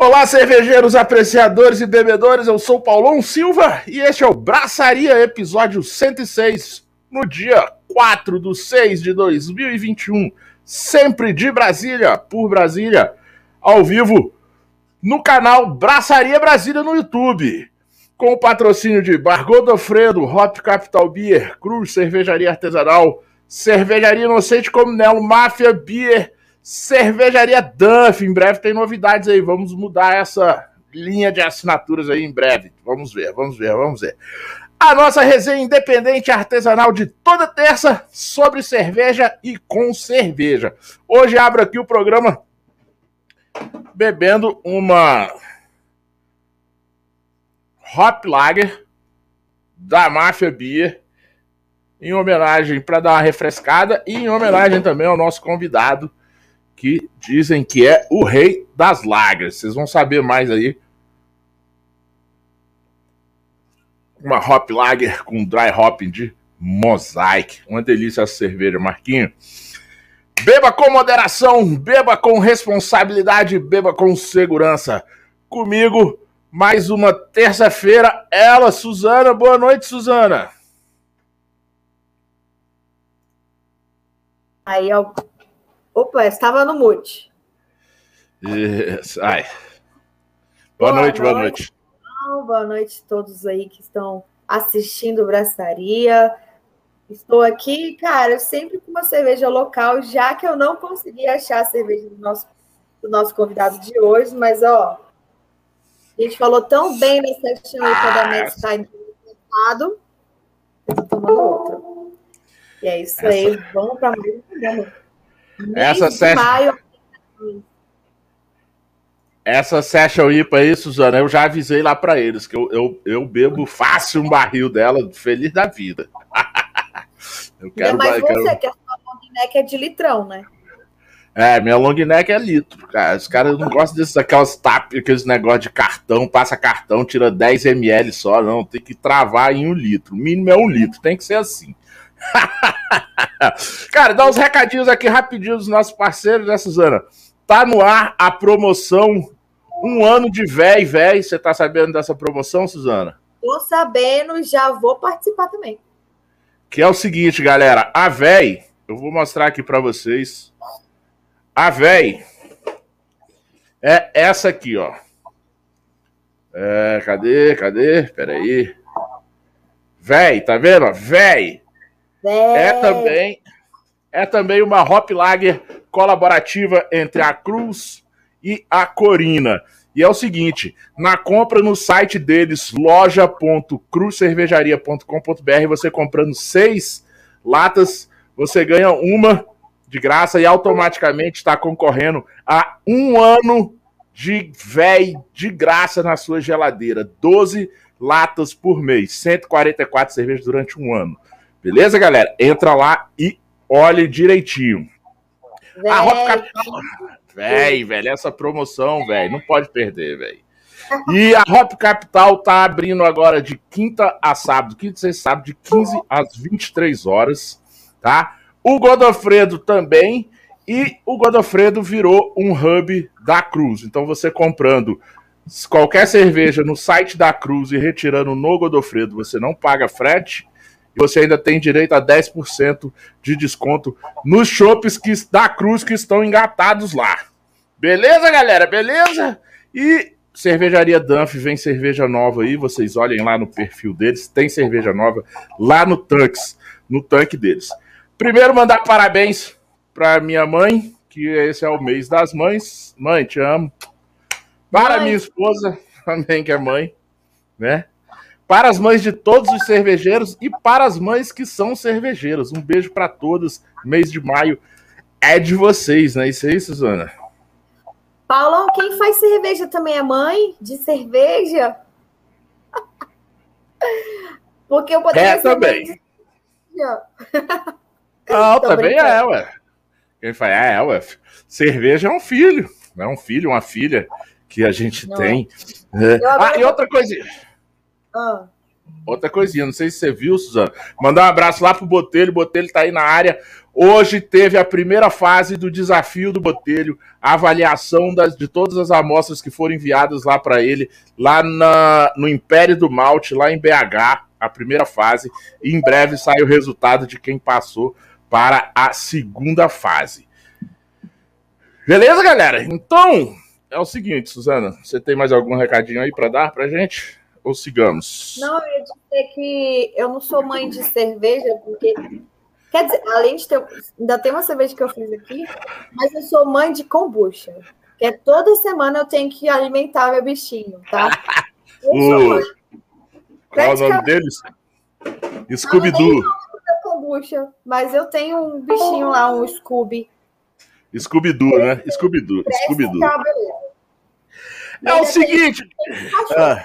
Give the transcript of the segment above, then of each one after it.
Olá, cervejeiros, apreciadores e bebedores. Eu sou Paulão Silva e este é o Braçaria, episódio 106, no dia 4 de 6 de 2021. Sempre de Brasília, por Brasília, ao vivo, no canal Braçaria Brasília no YouTube. Com o patrocínio de Bar Godofredo, Hop Capital Beer, Cruz Cervejaria Artesanal, Cervejaria Inocente Comunelo, Máfia Beer Cervejaria Duff, em breve tem novidades aí. Vamos mudar essa linha de assinaturas aí em breve. Vamos ver, vamos ver, vamos ver. A nossa resenha independente artesanal de toda terça sobre cerveja e com cerveja. Hoje abro aqui o programa bebendo uma Hop Lager da Máfia Beer em homenagem para dar uma refrescada e em homenagem também ao nosso convidado que dizem que é o rei das lagras. Vocês vão saber mais aí. Uma hop lager com dry hopping de Mosaic. Uma delícia essa cerveja, Marquinho. Beba com moderação, beba com responsabilidade, beba com segurança. Comigo, mais uma terça-feira. Ela, Suzana. Boa noite, Suzana. Aí, ó, Opa, estava no mute. Yes. Ai. Boa, boa noite, noite, boa noite. Boa noite a todos aí que estão assistindo Braçaria. Estou aqui, cara, sempre com uma cerveja local, já que eu não consegui achar a cerveja do nosso, do nosso convidado de hoje, mas ó, a gente falou tão bem nessa session aí ah, da Next Time passado, eu tô tomando outra. E é isso essa... aí, vamos para mais um programa. Essa session... Essa session IPA aí, Suzana, eu já avisei lá para eles que eu, eu, eu bebo fácil um barril dela, feliz da vida. eu quero, Mas você, quero... que a sua long neck é de litrão, né? É, minha long neck é litro, cara. Os caras não gostam desses aquelas tap, aqueles negócios de cartão, passa cartão, tira 10 ml só, não. Tem que travar em um litro. O mínimo é um litro, tem que ser assim. Cara, dá uns recadinhos aqui rapidinho dos nossos parceiros, né, Suzana? Tá no ar a promoção Um Ano de Véi, Véi. Você tá sabendo dessa promoção, Suzana? Tô sabendo, já vou participar também. Que é o seguinte, galera. A Véi, eu vou mostrar aqui para vocês. A Véi é essa aqui, ó. É, cadê? Cadê? Peraí. Véi, tá vendo? Véi. É também é também uma Hop Lager colaborativa entre a Cruz e a Corina. E é o seguinte, na compra no site deles, loja.cruzcervejaria.com.br, você comprando seis latas, você ganha uma de graça e automaticamente está concorrendo a um ano de véi de graça na sua geladeira. 12 latas por mês, 144 cervejas durante um ano. Beleza, galera? Entra lá e olhe direitinho. Véi. A Hop Capital. Véi, velho, essa promoção, velho, não pode perder, velho. E a Hop Capital tá abrindo agora de quinta a sábado, quinta e sábado, de 15 às 23 horas, tá? O Godofredo também. E o Godofredo virou um hub da Cruz. Então você comprando qualquer cerveja no site da Cruz e retirando no Godofredo, você não paga frete você ainda tem direito a 10% de desconto nos shoppes que, da Cruz que estão engatados lá. Beleza, galera? Beleza? E Cervejaria Dunf vem cerveja nova aí, vocês olhem lá no perfil deles, tem cerveja nova lá no tanques, no tanque deles. Primeiro mandar parabéns para minha mãe, que esse é o mês das mães. Mãe, te amo. Para mãe. minha esposa também que é mãe, né? Para as mães de todos os cervejeiros e para as mães que são cervejeiras. Um beijo para todas. Mês de maio é de vocês, né? Isso aí, Suzana? Paulão, quem faz cerveja também é mãe de cerveja? Porque eu poderia é, também. Não, também é, ué. Quem faz, é, ué. Cerveja é um filho. É um filho, uma filha que a gente Não. tem. É. Ah, e outra coisa. Ah. outra coisinha, não sei se você viu, Suzana. Mandar um abraço lá pro Botelho, o Botelho tá aí na área. Hoje teve a primeira fase do desafio do Botelho, avaliação das, de todas as amostras que foram enviadas lá para ele, lá na, no Império do Malte, lá em BH, a primeira fase. E em breve sai o resultado de quem passou para a segunda fase. Beleza, galera? Então, é o seguinte, Suzana, você tem mais algum recadinho aí para dar pra gente? Ou sigamos? Não, eu ia dizer que eu não sou mãe de cerveja, porque. Quer dizer, além de ter. Ainda tem uma cerveja que eu fiz aqui, mas eu sou mãe de kombucha. Que é toda semana eu tenho que alimentar meu bichinho, tá? o... Qual é o nome deles? Scooby-Doo. kombucha, mas eu tenho um bichinho lá, um Scooby. Scooby-Doo, né? Scooby-Doo. Scooby-Doo. É o seguinte. Ah,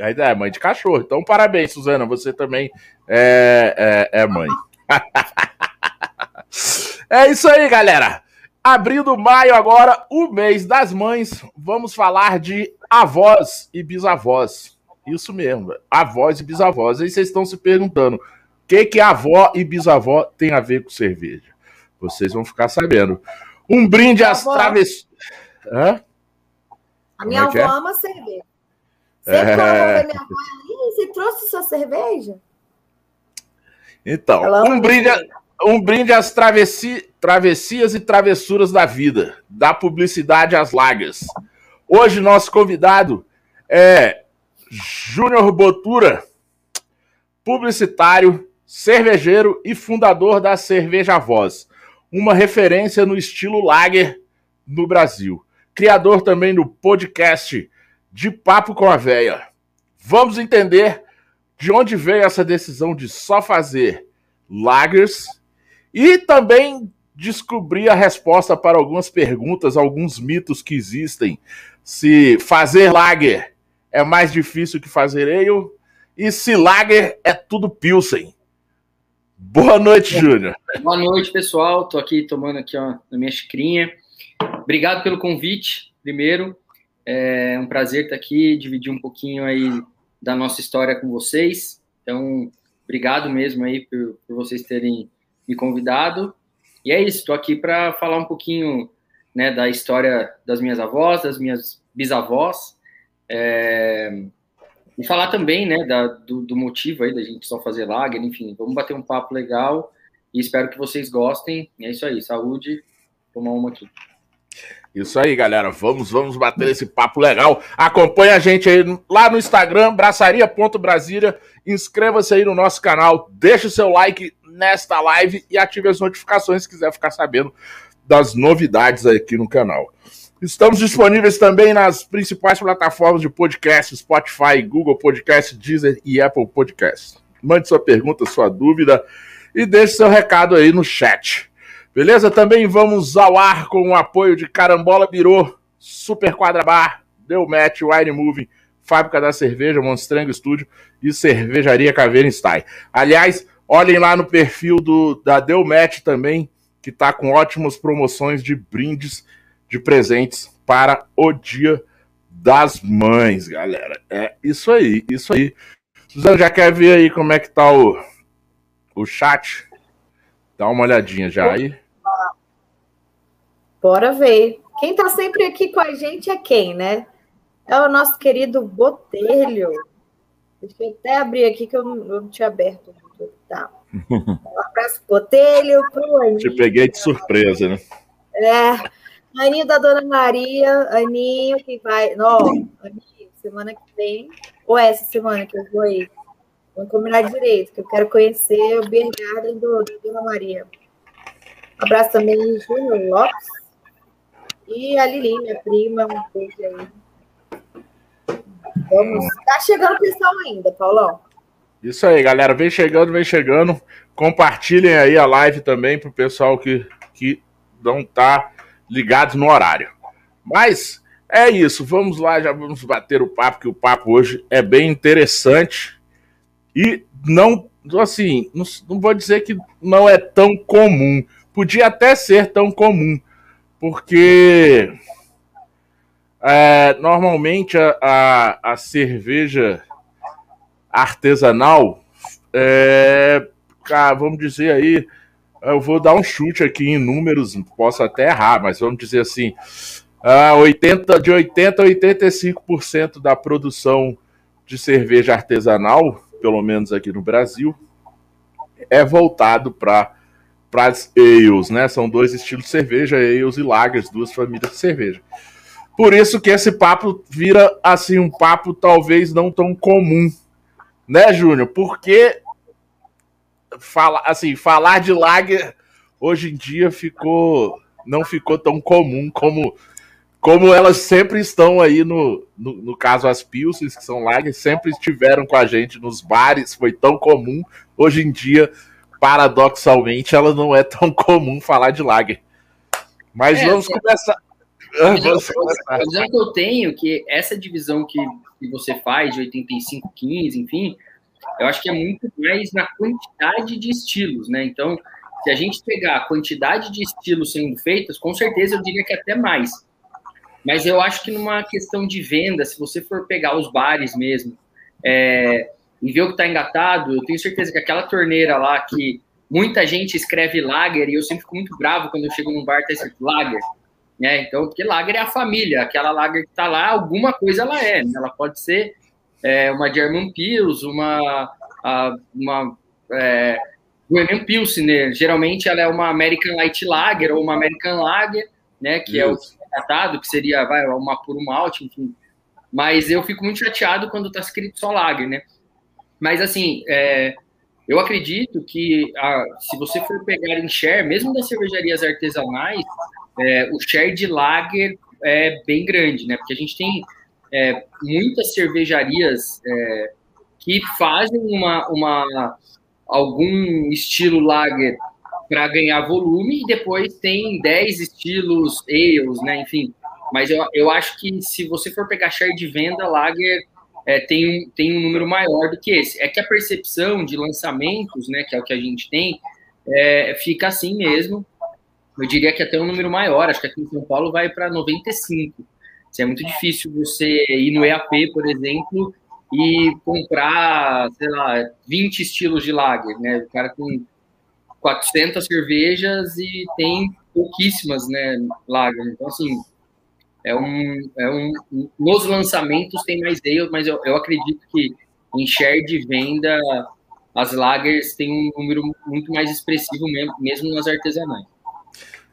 é mãe de cachorro. Então, parabéns, Suzana. Você também é, é, é mãe. é isso aí, galera. Abrindo maio agora, o mês das mães, vamos falar de avós e bisavós. Isso mesmo, avós e bisavós. Aí vocês estão se perguntando, o que que avó e bisavó tem a ver com cerveja? Vocês vão ficar sabendo. Um brinde às travessuras. A minha é avó é? ama cerveja. Sempre é... minha avó, você trouxe sua cerveja? Então, um brinde, a, um brinde às travessi, travessias e travessuras da vida, da publicidade às lagas. Hoje, nosso convidado é Júnior Botura, publicitário, cervejeiro e fundador da Cerveja Voz uma referência no estilo lager no Brasil. Criador também do podcast De Papo com a Véia. Vamos entender de onde veio essa decisão de só fazer lagers e também descobrir a resposta para algumas perguntas, alguns mitos que existem. Se fazer lager é mais difícil que fazer ale e se lager é tudo pilsen. Boa noite, Júnior. Boa noite, pessoal. Estou aqui tomando aqui ó, na minha xicrinha. Obrigado pelo convite, primeiro. É um prazer estar aqui, dividir um pouquinho aí da nossa história com vocês. Então, obrigado mesmo aí por, por vocês terem me convidado. E é isso, estou aqui para falar um pouquinho né, da história das minhas avós, das minhas bisavós. É, e falar também, né, da, do, do, motivo aí da gente só fazer lager, enfim, vamos bater um papo legal e espero que vocês gostem. E é isso aí, saúde, tomar uma aqui. Isso aí, galera. Vamos, vamos bater esse papo legal. Acompanhe a gente aí lá no Instagram, braçaria.brasília. Inscreva-se aí no nosso canal, deixe o seu like nesta live e ative as notificações se quiser ficar sabendo das novidades aqui no canal. Estamos disponíveis também nas principais plataformas de podcast, Spotify, Google Podcast, Deezer e Apple Podcast. Mande sua pergunta, sua dúvida e deixe seu recado aí no chat. Beleza? Também vamos ao ar com o apoio de Carambola Birô, Super Quadra Bar, Deu Match, Wine Moving, Fábrica da Cerveja, Monstrango Estúdio e Cervejaria Caveira Style. Aliás, olhem lá no perfil do, da Deu Match também, que está com ótimas promoções de brindes de presentes para o Dia das Mães, galera. É isso aí, isso aí. Suzana, já quer ver aí como é que tá o, o chat? Dá uma olhadinha já aí. Bora ver. Quem tá sempre aqui com a gente é quem, né? É o nosso querido Botelho. Deixa eu até abrir aqui que eu não, tinha aberto. Tá. Um abraço, Botelho. Pro Te peguei de surpresa, né? É. Aninho da Dona Maria, Aninho que vai. Não, Aninho, semana que vem, ou essa semana que eu vou aí. Vamos combinar direito, que eu quero conhecer o Beer Garden do, do Dona Maria. Um abraço também Júnior Lopes. E a Lili, minha prima, um beijo aí. Vamos. Tá chegando pessoal ainda, Paulão. Isso aí, galera. Vem chegando, vem chegando. Compartilhem aí a live também pro pessoal que, que não tá ligados no horário. Mas é isso, vamos lá, já vamos bater o papo, que o papo hoje é bem interessante e não, assim, não, não vou dizer que não é tão comum, podia até ser tão comum, porque é, normalmente a, a, a cerveja artesanal, é, vamos dizer aí, eu vou dar um chute aqui em números, posso até errar, mas vamos dizer assim, uh, 80, de 80 a 85% da produção de cerveja artesanal, pelo menos aqui no Brasil, é voltado para as ales, né? São dois estilos de cerveja, ales e lagers, duas famílias de cerveja. Por isso que esse papo vira assim um papo talvez não tão comum, né, Júnior? Porque fala, assim, falar de lager hoje em dia ficou não ficou tão comum como como elas sempre estão aí no, no, no caso as Pilsens, que são lagers, sempre estiveram com a gente nos bares, foi tão comum. Hoje em dia, paradoxalmente, ela não é tão comum falar de lager. Mas é, vamos é, começar. A visão, a visão que eu tenho que essa divisão que, que você faz de 85, 15, enfim, eu acho que é muito mais na quantidade de estilos, né? Então, se a gente pegar a quantidade de estilos sendo feitos, com certeza eu diria que até mais. Mas eu acho que numa questão de venda, se você for pegar os bares mesmo é, e ver o que está engatado, eu tenho certeza que aquela torneira lá que muita gente escreve lager, e eu sempre fico muito bravo quando eu chego num bar e tá escrito lager. Né? Então, porque lager é a família, aquela lager que está lá, alguma coisa ela é. Né? Ela pode ser é, uma German Pils, uma, a, uma é, Pilsner. Geralmente ela é uma American Light Lager ou uma American Lager, né? Que Isso. é o tratado, que seria vai, uma por uma malte, enfim. Mas eu fico muito chateado quando está escrito só Lager, né? Mas assim, é, eu acredito que a, se você for pegar em share, mesmo das cervejarias artesanais, é, o share de lager é bem grande, né? Porque a gente tem é, muitas cervejarias é, que fazem uma, uma, algum estilo lager para ganhar volume e depois tem 10 estilos ales, né? Enfim, mas eu, eu acho que se você for pegar share de venda, lager é, tem, tem um número maior do que esse. É que a percepção de lançamentos, né, que é o que a gente tem, é, fica assim mesmo. Eu diria que até um número maior, acho que aqui em São Paulo vai para 95. É muito difícil você ir no EAP, por exemplo, e comprar, sei lá, 20 estilos de lager, né? O cara tem 400 cervejas e tem pouquíssimas, né, lager. Então, assim, é um, é um... Nos lançamentos tem mais ale, mas eu, eu acredito que em share de venda as lagers têm um número muito mais expressivo mesmo, mesmo nas artesanais.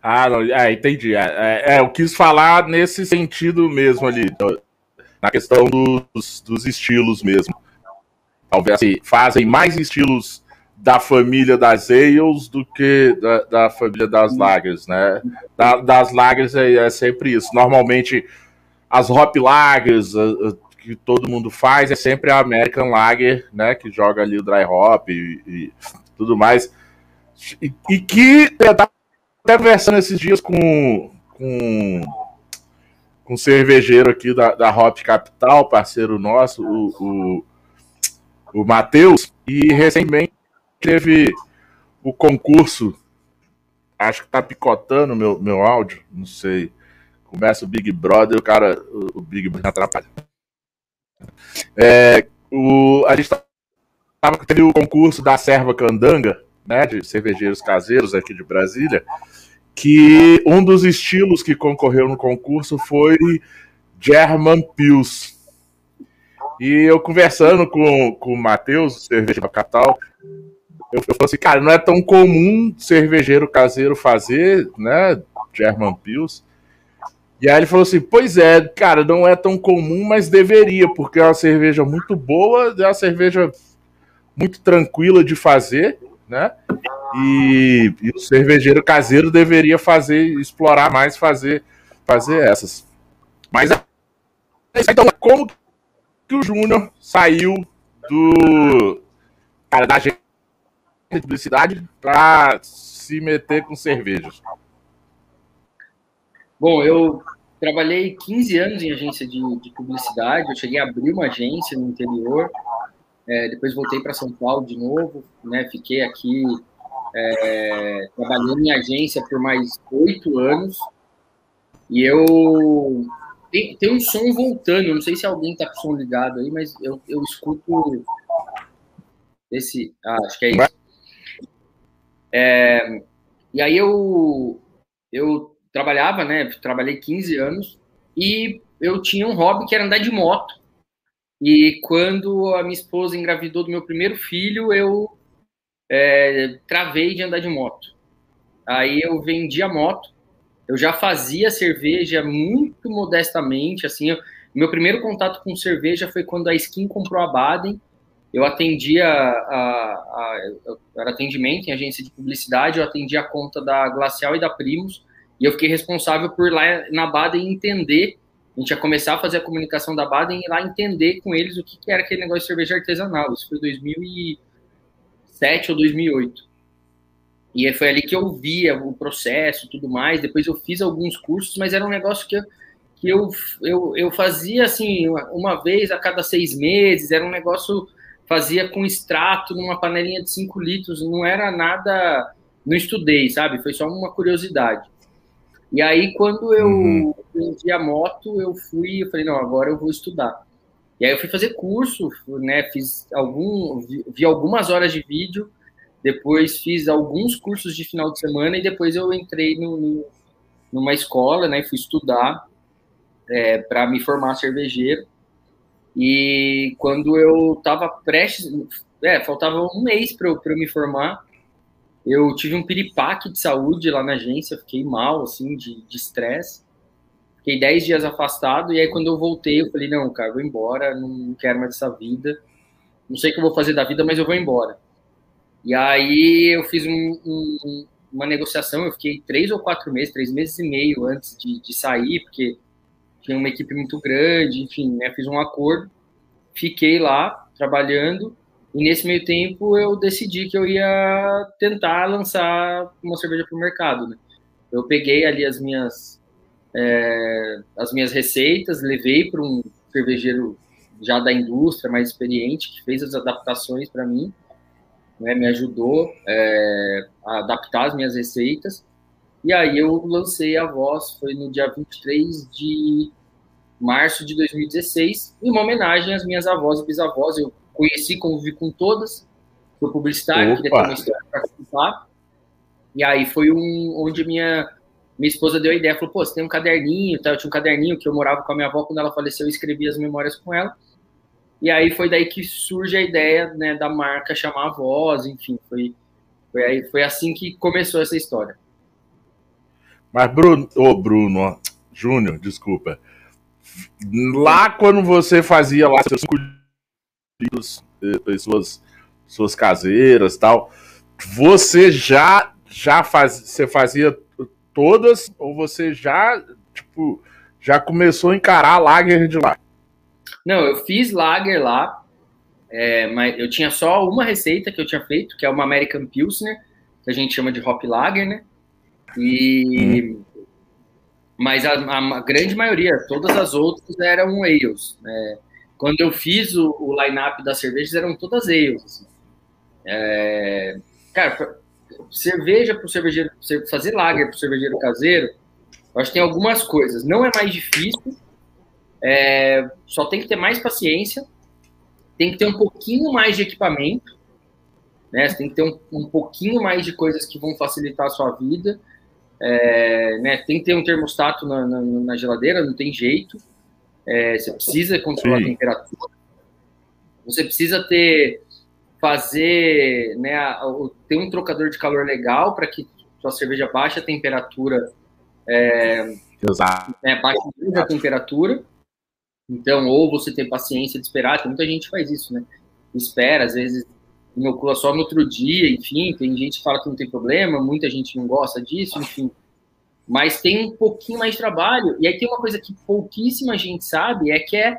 Ah, não, é, entendi. É, é, é, eu quis falar nesse sentido mesmo ali, na questão dos, dos estilos mesmo. Talvez assim, fazem mais estilos da família das ales do que da, da família das lagers, né? Da, das lagers é, é, sempre isso. Normalmente, as hop lagers a, a, que todo mundo faz é sempre a American Lager, né? Que joga ali o dry hop e, e tudo mais. E, e que até conversando esses dias com, com, com um cervejeiro aqui da, da Hop Capital, parceiro nosso, o, o, o Matheus, e recentemente teve o concurso, acho que tá picotando meu, meu áudio, não sei. Começa o Big Brother, o cara, o, Big Brother atrapalha. É, o, a gente tava, teve o concurso da Serva Candanga, né, de cervejeiros caseiros aqui de Brasília, que um dos estilos que concorreu no concurso foi German Pils. E eu conversando com, com o Matheus, cervejeiro capital, eu, eu falei assim, cara, não é tão comum cervejeiro caseiro fazer, né, German Pils. E aí ele falou assim, pois é, cara, não é tão comum, mas deveria, porque é uma cerveja muito boa, é uma cerveja muito tranquila de fazer, né? E, e, o cervejeiro caseiro deveria fazer, explorar mais, fazer, fazer essas. Mas então, como que o Júnior saiu do cara da agência de publicidade para se meter com cervejas? Bom, eu trabalhei 15 anos em agência de, de publicidade. Eu cheguei a abrir uma agência no interior. É, depois voltei para São Paulo de novo, né? Fiquei aqui é, trabalhando em agência por mais oito anos. E eu. Tem, tem um som voltando, não sei se alguém está com o som ligado aí, mas eu, eu escuto Esse, ah, acho que é isso. É, e aí eu, eu trabalhava, né? Trabalhei 15 anos e eu tinha um hobby que era andar de moto. E quando a minha esposa engravidou do meu primeiro filho, eu é, travei de andar de moto. Aí eu vendi a moto. Eu já fazia cerveja muito modestamente, assim. Eu, meu primeiro contato com cerveja foi quando a Skin comprou a Baden. Eu atendia a, a, a, a atendimento em agência de publicidade, eu atendia a conta da Glacial e da Primos, e eu fiquei responsável por lá na Baden entender a gente ia começar a fazer a comunicação da Baden e lá entender com eles o que, que era aquele negócio de cerveja artesanal. Isso foi 2007 ou 2008. E foi ali que eu via o processo tudo mais. Depois eu fiz alguns cursos, mas era um negócio que eu, que eu, eu, eu fazia assim, uma vez a cada seis meses. Era um negócio, fazia com extrato numa panelinha de 5 litros. Não era nada. Não estudei, sabe? Foi só uma curiosidade. E aí, quando eu uhum. vendi a moto, eu fui, eu falei, não, agora eu vou estudar. E aí eu fui fazer curso, né, fiz algum, vi, vi algumas horas de vídeo, depois fiz alguns cursos de final de semana e depois eu entrei no, no numa escola, né, fui estudar é, para me formar cervejeiro. E quando eu estava prestes, é, faltava um mês para eu, eu me formar, eu tive um piripaque de saúde lá na agência, fiquei mal, assim, de estresse. Fiquei 10 dias afastado, e aí quando eu voltei, eu falei, não, cara, vou embora, não quero mais essa vida. Não sei o que eu vou fazer da vida, mas eu vou embora. E aí eu fiz um, um, uma negociação, eu fiquei três ou quatro meses, três meses e meio antes de, de sair, porque tinha uma equipe muito grande, enfim, né, fiz um acordo, fiquei lá trabalhando, e nesse meio tempo eu decidi que eu ia tentar lançar uma cerveja para o mercado. Né? Eu peguei ali as minhas, é, as minhas receitas, levei para um cervejeiro já da indústria, mais experiente, que fez as adaptações para mim, né, me ajudou é, a adaptar as minhas receitas. E aí eu lancei a voz, foi no dia 23 de março de 2016, em uma homenagem às minhas avós e bisavós. Eu conheci, convivi com todas, sou publicitário, Opa. queria ter uma história para contar. E aí foi um onde minha minha esposa deu a ideia, falou, pô, você tem um caderninho, tá? eu tinha um caderninho que eu morava com a minha avó, quando ela faleceu, eu escrevi as memórias com ela. E aí foi daí que surge a ideia né, da marca chamar a voz, enfim, foi, foi, aí, foi assim que começou essa história. Mas Bruno, ô oh, Bruno, Júnior, desculpa. Lá quando você fazia lá seus suas, suas caseiras tal. Você já já faz, você fazia todas ou você já tipo já começou a encarar lager de lá? Não, eu fiz lager lá, é, mas eu tinha só uma receita que eu tinha feito, que é uma American Pilsner, que a gente chama de hop lager, né? E hum. mas a, a, grande maioria, todas as outras eram ales, né? quando eu fiz o, o line-up das cervejas, eram todas ales. Assim. É, cara, cerveja para o cervejeiro, fazer lager para o cervejeiro caseiro, eu acho que tem algumas coisas. Não é mais difícil, é, só tem que ter mais paciência, tem que ter um pouquinho mais de equipamento, né? Você tem que ter um, um pouquinho mais de coisas que vão facilitar a sua vida. É, né? Tem que ter um termostato na, na, na geladeira, não tem jeito. É, você precisa controlar Sim. a temperatura. Você precisa ter fazer, né, ter um trocador de calor legal para que sua cerveja baixe a temperatura, é, Exato. Né, baixe a temperatura. Então, ou você tem paciência de esperar, tem muita gente que faz isso, né? Espera, às vezes inocula só no outro dia, enfim, tem gente que fala que não tem problema, muita gente não gosta disso, enfim mas tem um pouquinho mais de trabalho. E aí tem uma coisa que pouquíssima gente sabe, é que é,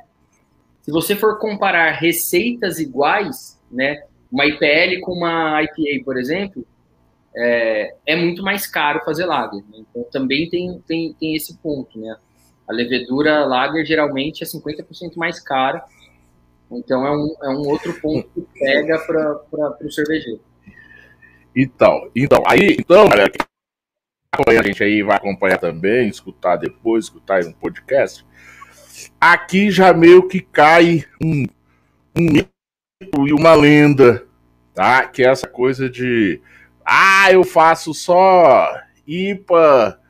se você for comparar receitas iguais, né, uma IPL com uma IPA, por exemplo, é, é muito mais caro fazer lager. Né? Então também tem, tem, tem esse ponto, né? A levedura lager geralmente é 50% mais cara. Então é um, é um outro ponto que pega para o cervejeiro. Então, então, aí, então, galera, acompanha a gente aí, vai acompanhar também, escutar depois, escutar um podcast. Aqui já meio que cai um, um mito e uma lenda tá? Que é essa coisa de ah, eu faço só IPA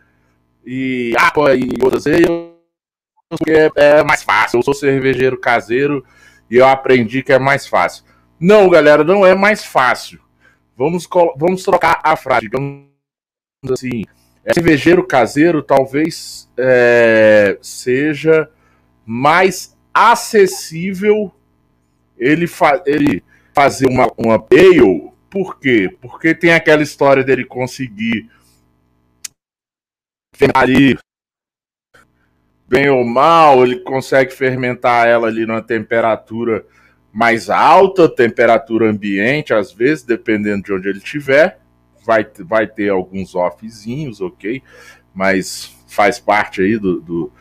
e APA e outras porque é, é mais fácil. Eu sou cervejeiro caseiro e eu aprendi que é mais fácil. Não, galera, não é mais fácil. Vamos, vamos trocar a frase. Digamos assim, é, cervejeiro caseiro talvez é, seja mais acessível ele, fa ele fazer uma, uma ale. Por quê? Porque tem aquela história dele conseguir ali bem ou mal, ele consegue fermentar ela ali numa temperatura mais alta, temperatura ambiente, às vezes, dependendo de onde ele estiver. Vai, vai ter alguns offzinhos, ok? Mas faz parte aí do, do,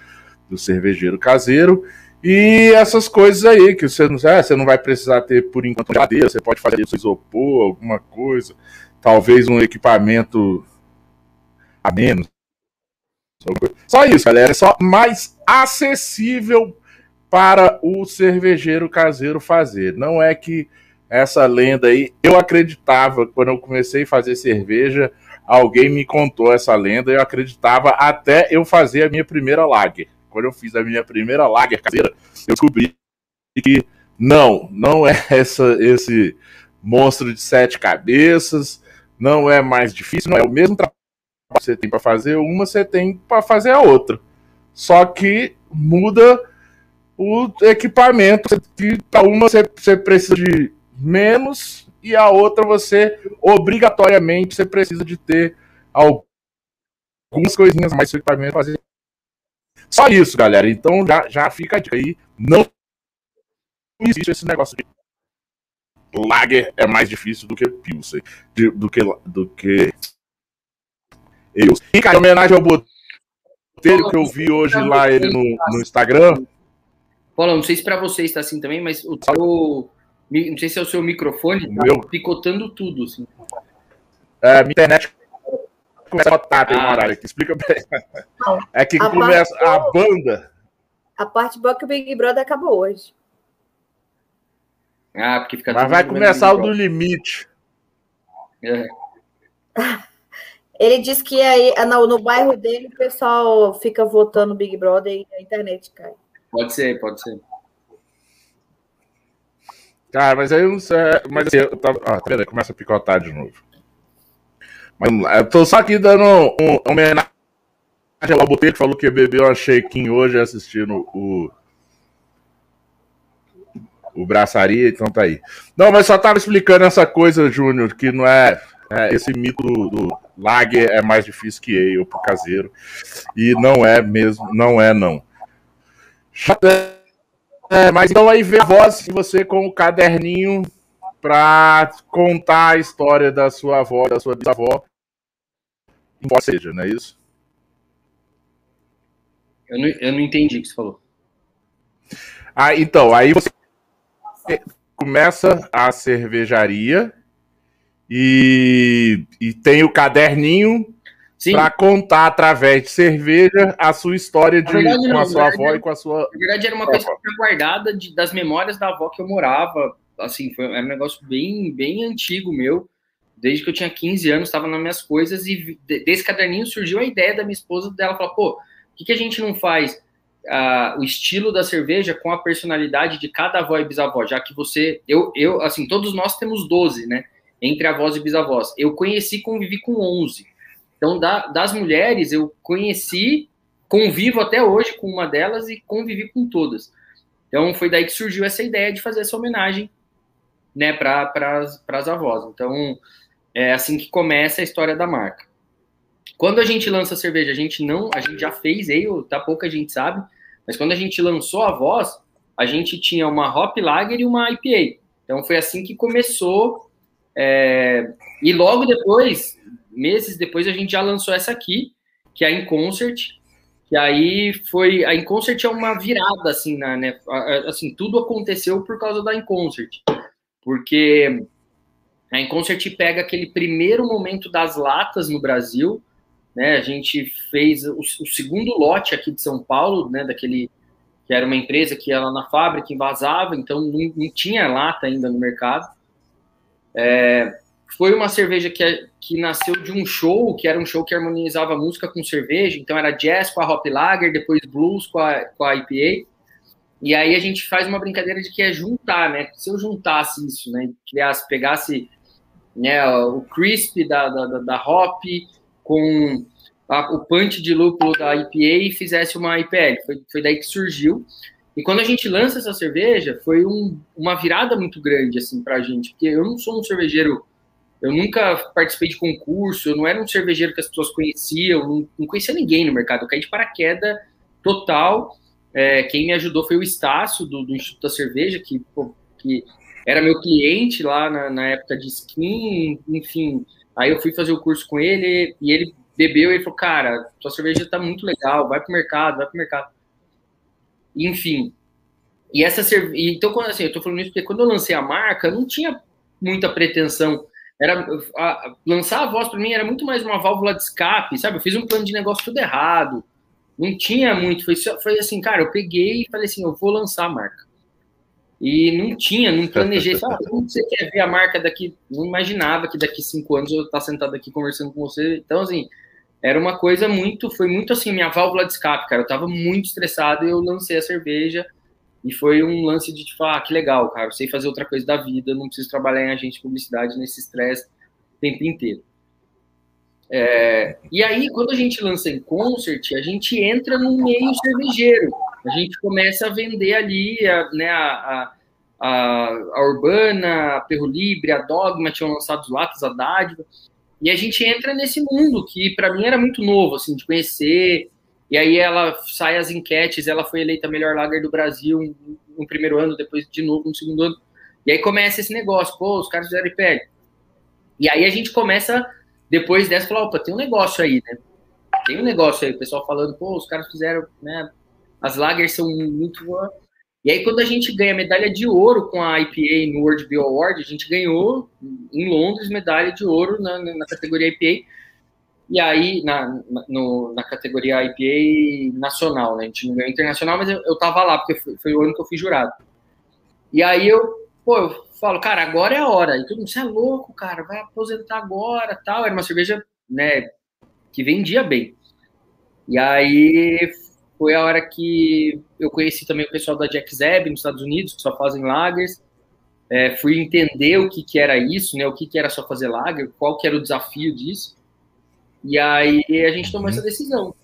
do cervejeiro caseiro. E essas coisas aí, que você não, é, você não vai precisar ter por enquanto geladeira, você pode fazer isopor, alguma coisa, talvez um equipamento a menos. Só isso, galera, é só mais acessível para o cervejeiro caseiro fazer. Não é que essa lenda aí, eu acreditava quando eu comecei a fazer cerveja, alguém me contou essa lenda, eu acreditava até eu fazer a minha primeira lager. Quando eu fiz a minha primeira lager caseira, eu descobri que não, não é essa esse monstro de sete cabeças, não é mais difícil, não é o mesmo você tem para fazer uma, você tem para fazer a outra. Só que muda o equipamento. Para uma você, você precisa de menos e a outra você obrigatoriamente você precisa de ter algumas coisinhas mais equipamento fazer. Só isso, galera. Então já, já fica aí. Não existe esse negócio de Lager é mais difícil do que Pilsen, do que do que eu. E cara, em homenagem ao Botelho que eu vi hoje lá ele no, no Instagram, Paulo, não sei se para você está assim também, mas o seu. Não sei se é o seu microfone, tá Meu... picotando tudo, assim. É, minha internet começa a botar, tem ah, horário aqui. Explica bem. É que a começa parte... a banda. A parte boa que o Big Brother acabou hoje. Ah, porque fica Mas vai começar o do limite. É. Ele disse que aí no, no bairro dele o pessoal fica votando Big Brother e a internet cai. Pode ser, pode ser. Cara, mas aí eu não sei. Mas assim, eu tava. Ah, peraí, começa a picotar de novo. Mas eu tô só aqui dando um, um homenagem ao que falou que bebeu uma shaking hoje assistindo o. O Braçaria, então tá aí. Não, mas só tava explicando essa coisa, Júnior, que não é, é. esse mito do, do Lager é mais difícil que eu pro caseiro. E não é mesmo, não é não. É, mas então aí vem a voz de você com o caderninho para contar a história da sua avó, da sua bisavó. Embora seja, não é isso? Eu não, eu não entendi o que você falou. Ah, então, aí você começa a cervejaria e, e tem o caderninho para contar através de cerveja a sua história de, verdade, com não, a sua avó e com a sua. Na verdade, era uma coisa que foi guardada de, das memórias da avó que eu morava. Assim, foi, era um negócio bem, bem antigo meu. Desde que eu tinha 15 anos, estava nas minhas coisas, e desse caderninho surgiu a ideia da minha esposa dela falar: pô, por que, que a gente não faz uh, o estilo da cerveja com a personalidade de cada avó e bisavó? Já que você, eu, eu, assim, todos nós temos 12, né? Entre avós e bisavós. Eu conheci, convivi com 11 então, da, das mulheres, eu conheci, convivo até hoje com uma delas e convivi com todas. Então, foi daí que surgiu essa ideia de fazer essa homenagem né, para as avós. Então, é assim que começa a história da marca. Quando a gente lança a cerveja, a gente não, a gente já fez aí, tá pouca gente sabe, mas quando a gente lançou a voz, a gente tinha uma Hop Lager e uma IPA. Então foi assim que começou. É, e logo depois, meses depois a gente já lançou essa aqui, que é a Inconcert, que aí foi a Inconcert é uma virada assim, na, né? Assim, tudo aconteceu por causa da Inconcert. Porque a Inconcert pega aquele primeiro momento das latas no Brasil, né? A gente fez o, o segundo lote aqui de São Paulo, né, daquele que era uma empresa que ia lá na fábrica, invasava, então não, não tinha lata ainda no mercado. É, foi uma cerveja que, que nasceu de um show, que era um show que harmonizava música com cerveja, então era jazz com a Hop Lager, depois blues com a, com a IPA, e aí a gente faz uma brincadeira de que é juntar, né? Se eu juntasse isso, né? Criasse, pegasse né, o crisp da, da, da hop com a, o punch de lúpulo da IPA e fizesse uma IPL. Foi, foi daí que surgiu. E quando a gente lança essa cerveja, foi um, uma virada muito grande, assim, pra gente. Porque eu não sou um cervejeiro... Eu nunca participei de concurso, eu não era um cervejeiro que as pessoas conheciam, não, não conhecia ninguém no mercado. Eu caí de paraquedas total é, quem me ajudou foi o Estácio, do, do Instituto da Cerveja, que, pô, que era meu cliente lá na, na, época de skin, enfim. Aí eu fui fazer o curso com ele e ele bebeu e falou: Cara, sua cerveja tá muito legal, vai pro mercado, vai pro mercado. Enfim. E essa cerveja. Então, quando assim, eu tô falando isso porque quando eu lancei a marca, não tinha muita pretensão. Era, a, lançar a voz para mim era muito mais uma válvula de escape, sabe? Eu fiz um plano de negócio tudo errado não tinha muito, foi, só, foi assim, cara, eu peguei e falei assim, eu vou lançar a marca. E não tinha, não planejei, ah, como você quer ver a marca daqui? Não imaginava que daqui cinco anos eu estar sentado aqui conversando com você. Então, assim, era uma coisa muito, foi muito assim, minha válvula de escape, cara. Eu tava muito estressado e eu lancei a cerveja. E foi um lance de tipo, ah, que legal, cara, eu sei fazer outra coisa da vida, não preciso trabalhar em agente de publicidade nesse estresse o tempo inteiro. É, e aí, quando a gente lança em concert, a gente entra no meio cervejeiro. A gente começa a vender ali a, né, a, a, a Urbana, a Perro Libre, a Dogma, tinham lançado os latas, a Dádiva. E a gente entra nesse mundo que para mim era muito novo, assim, de conhecer. E aí ela sai as enquetes, ela foi eleita melhor lager do Brasil no primeiro ano, depois de novo no segundo ano. E aí começa esse negócio, pô, os caras fizeram IPL. E aí a gente começa depois dessa, falou, opa, tem um negócio aí, né? Tem um negócio aí, o pessoal falando, pô, os caras fizeram, né? As lagers são muito. E aí, quando a gente ganha medalha de ouro com a IPA no World Beer Award, a gente ganhou em Londres medalha de ouro na, na categoria IPA. E aí, na, no, na categoria IPA nacional, né? A gente não ganhou internacional, mas eu, eu tava lá, porque foi, foi o ano que eu fui jurado. E aí eu, pô, eu falo, cara, agora é a hora. E todo mundo, você é louco, cara, vai aposentar agora, tal. Era uma cerveja, né, que vendia bem. E aí foi a hora que eu conheci também o pessoal da Jack Zeb nos Estados Unidos, que só fazem lagers. É, fui entender o que, que era isso, né, o que, que era só fazer lager, qual que era o desafio disso. E aí a gente tomou essa decisão.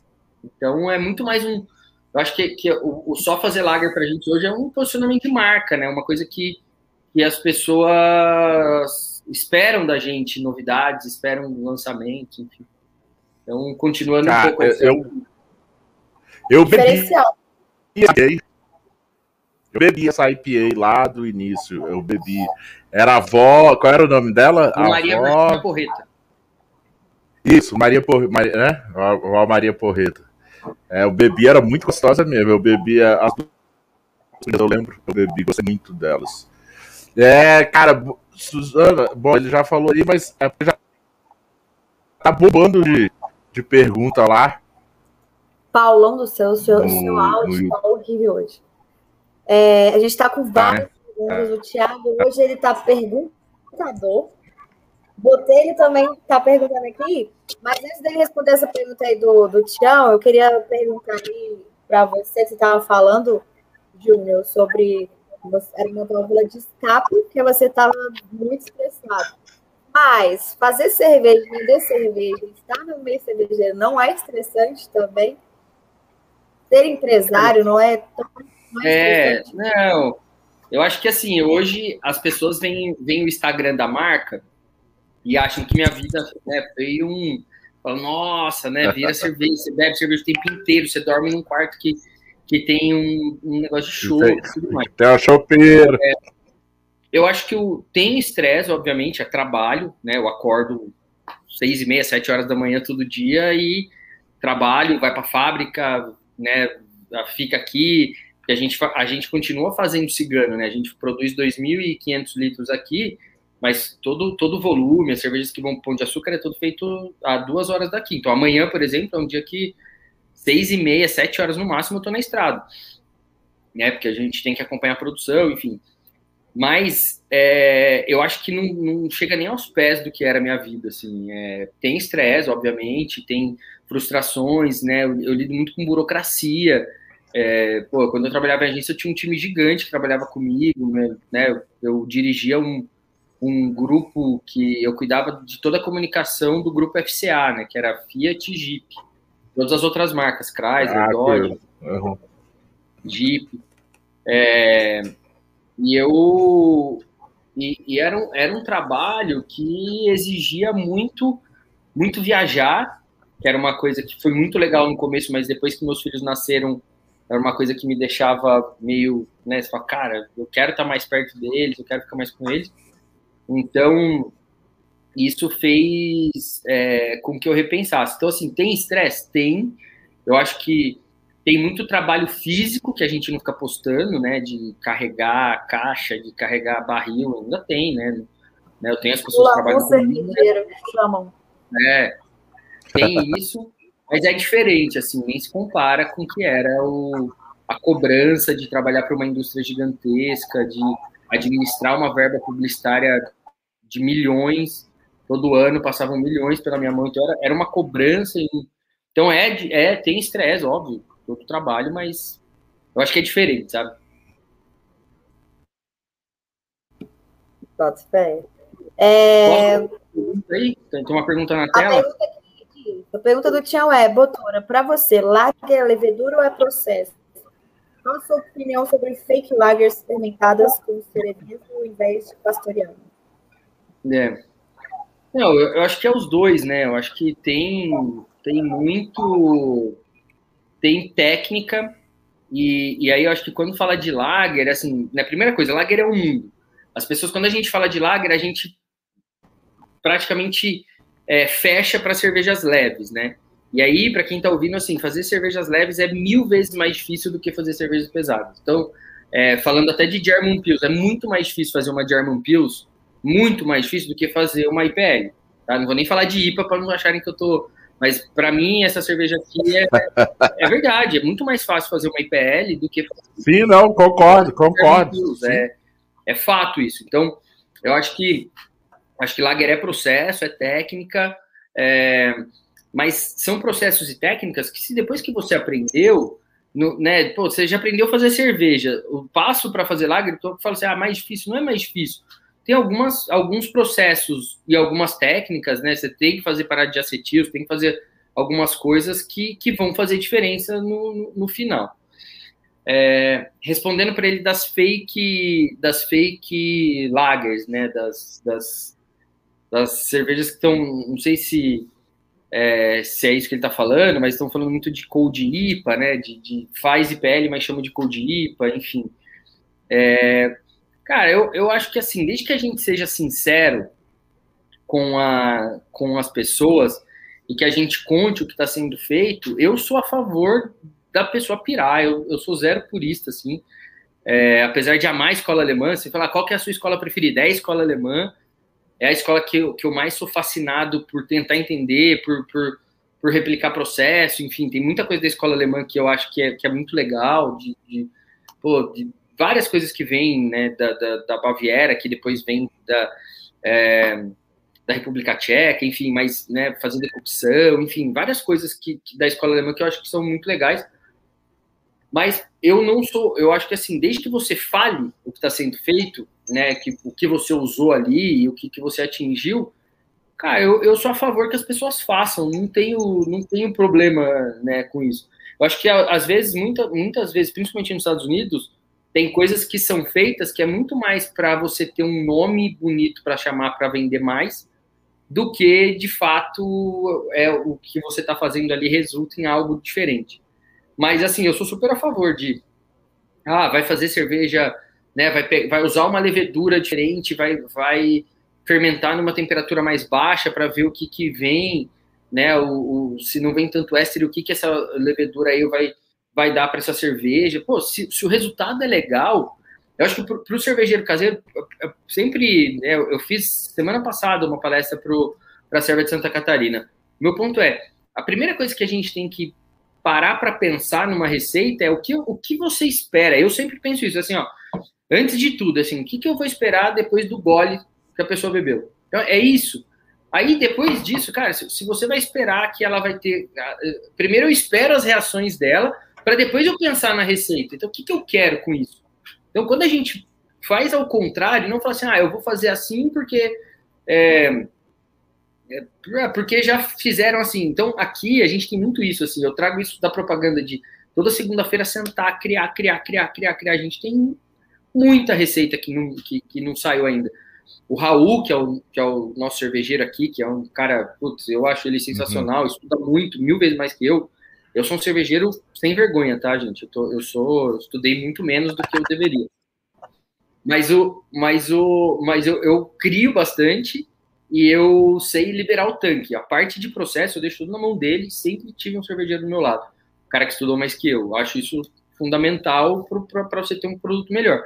Então é muito mais um. Eu acho que, que o, o só fazer lager para a gente hoje é um posicionamento de marca, né? Uma coisa que que as pessoas esperam da gente novidades, esperam lançamentos, enfim. Então, continuando um pouco. Eu, eu bebi. Eu bebi essa IPA lá do início. Eu bebi. Era a avó. Qual era o nome dela? A Maria, avó... Maria Porreta. Isso, Maria Porreta, né? A avó Maria Porreta. É, eu bebi, era muito gostosa mesmo. Eu bebia as duas. Eu lembro, eu bebi, gostei muito delas. É, cara, Suzana, bom, ele já falou aí, mas é já tá bombando de, de pergunta lá. Paulão do céu, o seu, no, seu áudio tá horrível hoje. É, a gente está com tá, várias tá, perguntas. O Thiago hoje ele tá perguntador. Botei ele também tá perguntando aqui, mas antes dele responder essa pergunta aí do, do Tião, eu queria perguntar aí para você, você estava falando, Júnior, sobre era uma válvula de escape, porque você estava muito estressado. Mas fazer cerveja, vender cerveja, estar no meio cervejeiro não é estressante também? Ser empresário não é tão não é, é não. Eu acho que assim, hoje as pessoas veem, veem o Instagram da marca e acham que minha vida né, foi um. Nossa, né? Vira cerveja, você bebe cerveja o tempo inteiro, você dorme num quarto que que tem um, um negócio de show tem, tudo mais. Tem a chopeira. É, eu acho que o, tem estresse, obviamente, é trabalho, né? Eu acordo seis e meia, sete horas da manhã todo dia e trabalho, vai para a fábrica, né? Fica aqui, a gente, a gente continua fazendo cigano, né? A gente produz 2.500 litros aqui, mas todo todo o volume, as cervejas que vão para Pão de Açúcar é tudo feito a duas horas daqui. Então amanhã, por exemplo, é um dia que seis e meia, sete horas no máximo eu tô na estrada, né? Porque a gente tem que acompanhar a produção, enfim. Mas é, eu acho que não, não, chega nem aos pés do que era a minha vida, assim. É, tem estresse, obviamente, tem frustrações, né? Eu, eu lido muito com burocracia. É, pô, quando eu trabalhava em agência, eu tinha um time gigante que trabalhava comigo, né? Eu, eu dirigia um, um grupo que eu cuidava de toda a comunicação do grupo FCA, né? Que era Fiat e Jeep. Todas as outras marcas, Chrysler, ah, Dodge, uhum. Jeep. É, e eu e, e, era, um, era um trabalho que exigia muito muito viajar, que era uma coisa que foi muito legal no começo, mas depois que meus filhos nasceram, era uma coisa que me deixava meio, né, você fala, cara, eu quero estar mais perto deles, eu quero ficar mais com eles. Então, isso fez é, com que eu repensasse. Então, assim, tem estresse? Tem. Eu acho que tem muito trabalho físico que a gente não fica postando, né? De carregar caixa, de carregar barril, ainda tem, né? né eu tenho as pessoas que trabalham comigo. Né? chamam. É, tem isso, mas é diferente, assim, nem se compara com o que era o, a cobrança de trabalhar para uma indústria gigantesca, de administrar uma verba publicitária de milhões, todo ano passavam milhões pela minha mão, então era, era uma cobrança. Então é, é tem estresse, óbvio, outro trabalho, mas eu acho que é diferente, sabe? Pode fé. É... Aí, tem uma pergunta na tela. A pergunta, a pergunta do Tião é, Botora, para você, lager é levedura ou é processo? Qual a sua opinião sobre fake lagers fermentadas com cerevismo ao invés de pastoriano? É. Não, eu, eu, acho que é os dois, né? Eu acho que tem, tem muito tem técnica, e, e aí eu acho que quando fala de lager, assim, na né, primeira coisa, lager é um mundo. As pessoas, quando a gente fala de lager, a gente praticamente é, fecha para cervejas leves, né? E aí, para quem está ouvindo, assim, fazer cervejas leves é mil vezes mais difícil do que fazer cervejas pesadas. Então, é, falando até de German Pils, é muito mais difícil fazer uma German Pils, muito mais difícil do que fazer uma IPL. Tá? Não vou nem falar de IPA para não acharem que eu tô mas para mim, essa cerveja aqui é, é verdade. É muito mais fácil fazer uma IPL do que. Sim, não, concordo, concordo. É, é fato isso. Então, eu acho que acho que Lager é processo, é técnica, é, mas são processos e técnicas que, se depois que você aprendeu, no, né, pô, você já aprendeu a fazer cerveja, o passo para fazer Lager, eu falo assim, ah, mais difícil, não é mais difícil tem algumas, alguns processos e algumas técnicas, né? Você tem que fazer parada de acetil, tem que fazer algumas coisas que, que vão fazer diferença no, no, no final. É, respondendo para ele das fake das fake lagers, né? Das, das, das cervejas que estão, não sei se é, se é isso que ele está falando, mas estão falando muito de cold IPA, né? De, de faz IPL, mas chama de cold IPA, enfim. É, Cara, eu, eu acho que assim, desde que a gente seja sincero com, a, com as pessoas e que a gente conte o que está sendo feito, eu sou a favor da pessoa pirar. Eu, eu sou zero purista, assim. É, apesar de amar a escola alemã, você falar qual que é a sua escola preferida? É a escola alemã. É a escola que eu, que eu mais sou fascinado por tentar entender, por, por, por replicar processo, enfim, tem muita coisa da escola alemã que eu acho que é, que é muito legal, de, de, pô, de várias coisas que vêm né, da, da, da, Baviera, que depois vem da, é, da República Tcheca, enfim, mas né, fazendo decocção, enfim, várias coisas que, que, da escola alemã que eu acho que são muito legais. Mas eu não sou, eu acho que assim, desde que você fale o que está sendo feito, né, que, o que você usou ali e o que, que você atingiu, cara, eu, eu sou a favor que as pessoas façam, não tenho, não tenho problema né, com isso. Eu acho que às vezes, muita, muitas vezes, principalmente nos Estados Unidos, tem coisas que são feitas que é muito mais para você ter um nome bonito para chamar para vender mais do que de fato é o que você está fazendo ali resulta em algo diferente. Mas assim, eu sou super a favor de ah, vai fazer cerveja, né, vai, vai usar uma levedura diferente, vai, vai fermentar numa temperatura mais baixa para ver o que, que vem, né, o, o, se não vem tanto éster, o que, que essa levedura aí vai vai dar para essa cerveja. Pô, se, se, o resultado é legal, eu acho que para o cervejeiro caseiro, eu, sempre, né, eu fiz semana passada uma palestra para a Serva de Santa Catarina. Meu ponto é, a primeira coisa que a gente tem que parar para pensar numa receita é o que, o que você espera. Eu sempre penso isso, assim, ó, Antes de tudo, assim, o que, que eu vou esperar depois do gole que a pessoa bebeu? Então, é isso. Aí, depois disso, cara, se, se você vai esperar que ela vai ter. Primeiro eu espero as reações dela, para depois eu pensar na receita. Então, o que, que eu quero com isso? Então, quando a gente faz ao contrário, não fala assim, ah, eu vou fazer assim porque. É, é, porque já fizeram assim. Então, aqui a gente tem muito isso, assim. Eu trago isso da propaganda de toda segunda-feira sentar, criar, criar, criar, criar, criar. A gente tem muita receita que não, que, que não saiu ainda. O Raul, que é o, que é o nosso cervejeiro aqui, que é um cara, putz, eu acho ele sensacional, uhum. estuda muito, mil vezes mais que eu. Eu sou um cervejeiro sem vergonha, tá, gente? Eu, tô, eu sou, eu estudei muito menos do que eu deveria. Mas, o, mas, o, mas eu, eu crio bastante e eu sei liberar o tanque. A parte de processo eu deixo tudo na mão dele, sempre tive um cervejeiro do meu lado. O cara que estudou mais que eu. eu acho isso fundamental para você ter um produto melhor.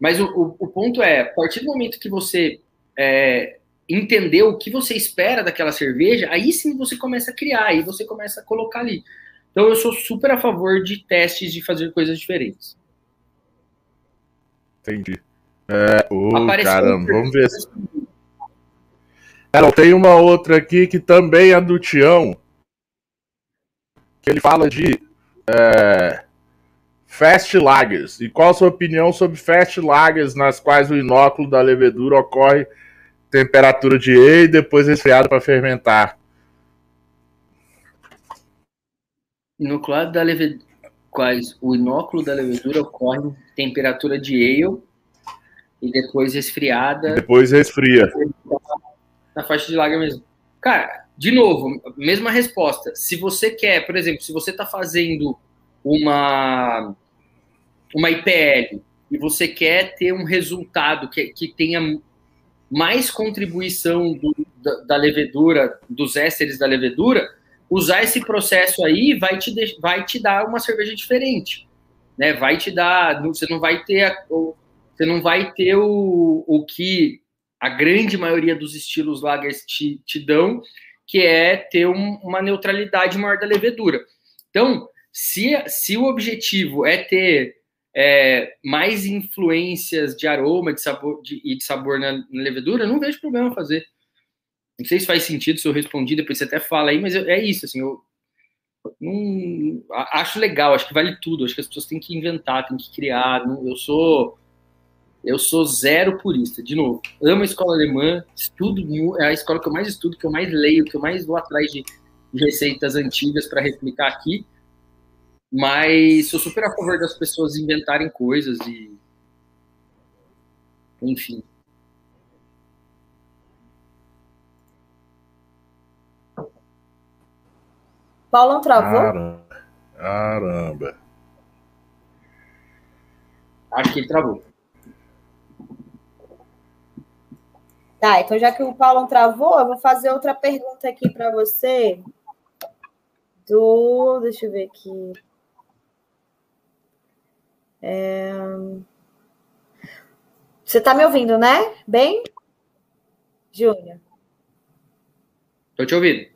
Mas o, o, o, ponto é, a partir do momento que você é, entendeu o que você espera daquela cerveja, aí sim você começa a criar, aí você começa a colocar ali. Então eu sou super a favor de testes de fazer coisas diferentes. Entendi. É, oh, caramba, vamos ver. Se... É, tem uma outra aqui que também é do Tião, que ele fala de é, Fast Lagers. E qual a sua opinião sobre Fast Lagers, nas quais o inóculo da levedura ocorre temperatura de E e depois resfriado para fermentar? Inoculado da levedura. Quais o inóculo da levedura ocorre em temperatura de ale e depois resfriada. Depois resfria. Na faixa de lager mesmo. Cara, de novo, mesma resposta. Se você quer, por exemplo, se você está fazendo uma, uma IPL e você quer ter um resultado que, que tenha mais contribuição do, da, da, levedura, dos ésteres da levedura, usar esse processo aí vai te, vai te dar uma cerveja diferente. Né? Vai te dar. Você não vai ter. A, você não vai ter o, o que a grande maioria dos estilos lagers te, te dão, que é ter um, uma neutralidade maior da levedura. Então, se, se o objetivo é ter é, mais influências de aroma de sabor, de, e de sabor na, na, levedura, não vejo problema fazer. Não sei se faz sentido se eu respondi, depois você até fala aí, mas eu, é isso, assim, eu não, acho legal, acho que vale tudo, acho que as pessoas têm que inventar, têm que criar, não, eu sou eu sou zero purista, de novo, amo a escola alemã, estudo, é a escola que eu mais estudo, que eu mais leio, que eu mais vou atrás de, de receitas antigas para replicar aqui, mas sou super a favor das pessoas inventarem coisas e. Enfim. Paulo travou? Caramba. Caramba. Acho que ele travou. Tá, então já que o Paulo travou, eu vou fazer outra pergunta aqui para você. Do. Deixa eu ver aqui. É... Você está me ouvindo, né? Bem? Júnior. Estou te ouvindo.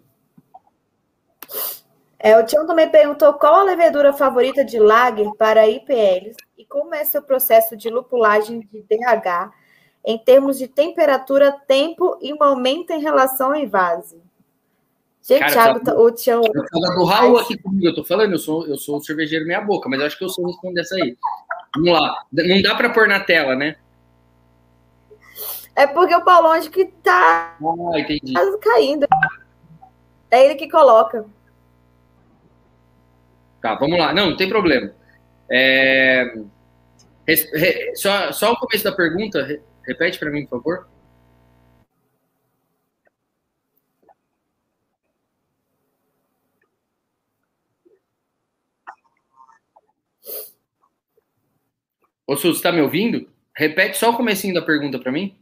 É, o Tião também perguntou qual a levedura favorita de lager para IPLs e como é seu processo de lupulagem de DH em termos de temperatura, tempo e momento em relação ao invase. Gente, Cara, Thiago, tá, o Tião. Do Raul aqui comigo, eu tô falando, eu sou, eu sou o cervejeiro meia boca, mas eu acho que eu sou responder essa aí. Vamos lá. Não dá para pôr na tela, né? É porque o Paulo acho que tá ah, entendi. caindo. É ele que coloca. Tá, vamos lá. Não, não tem problema. É... Só, só o começo da pergunta, repete para mim, por favor. Ô, Sul, você tá me ouvindo? Repete só o comecinho da pergunta para mim.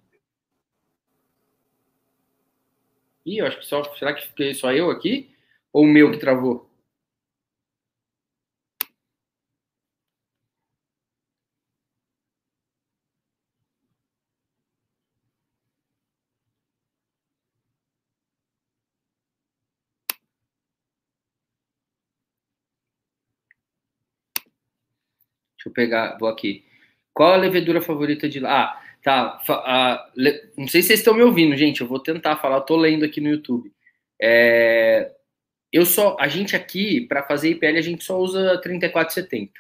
Ih, eu acho que só. Será que fiquei só eu aqui? Ou o meu que travou? Deixa eu pegar, vou aqui. Qual a levedura favorita de lá? Ah, tá. Ah, não sei se vocês estão me ouvindo, gente. Eu vou tentar falar. Eu tô lendo aqui no YouTube. É, eu só, a gente aqui para fazer IPL a gente só usa 3470.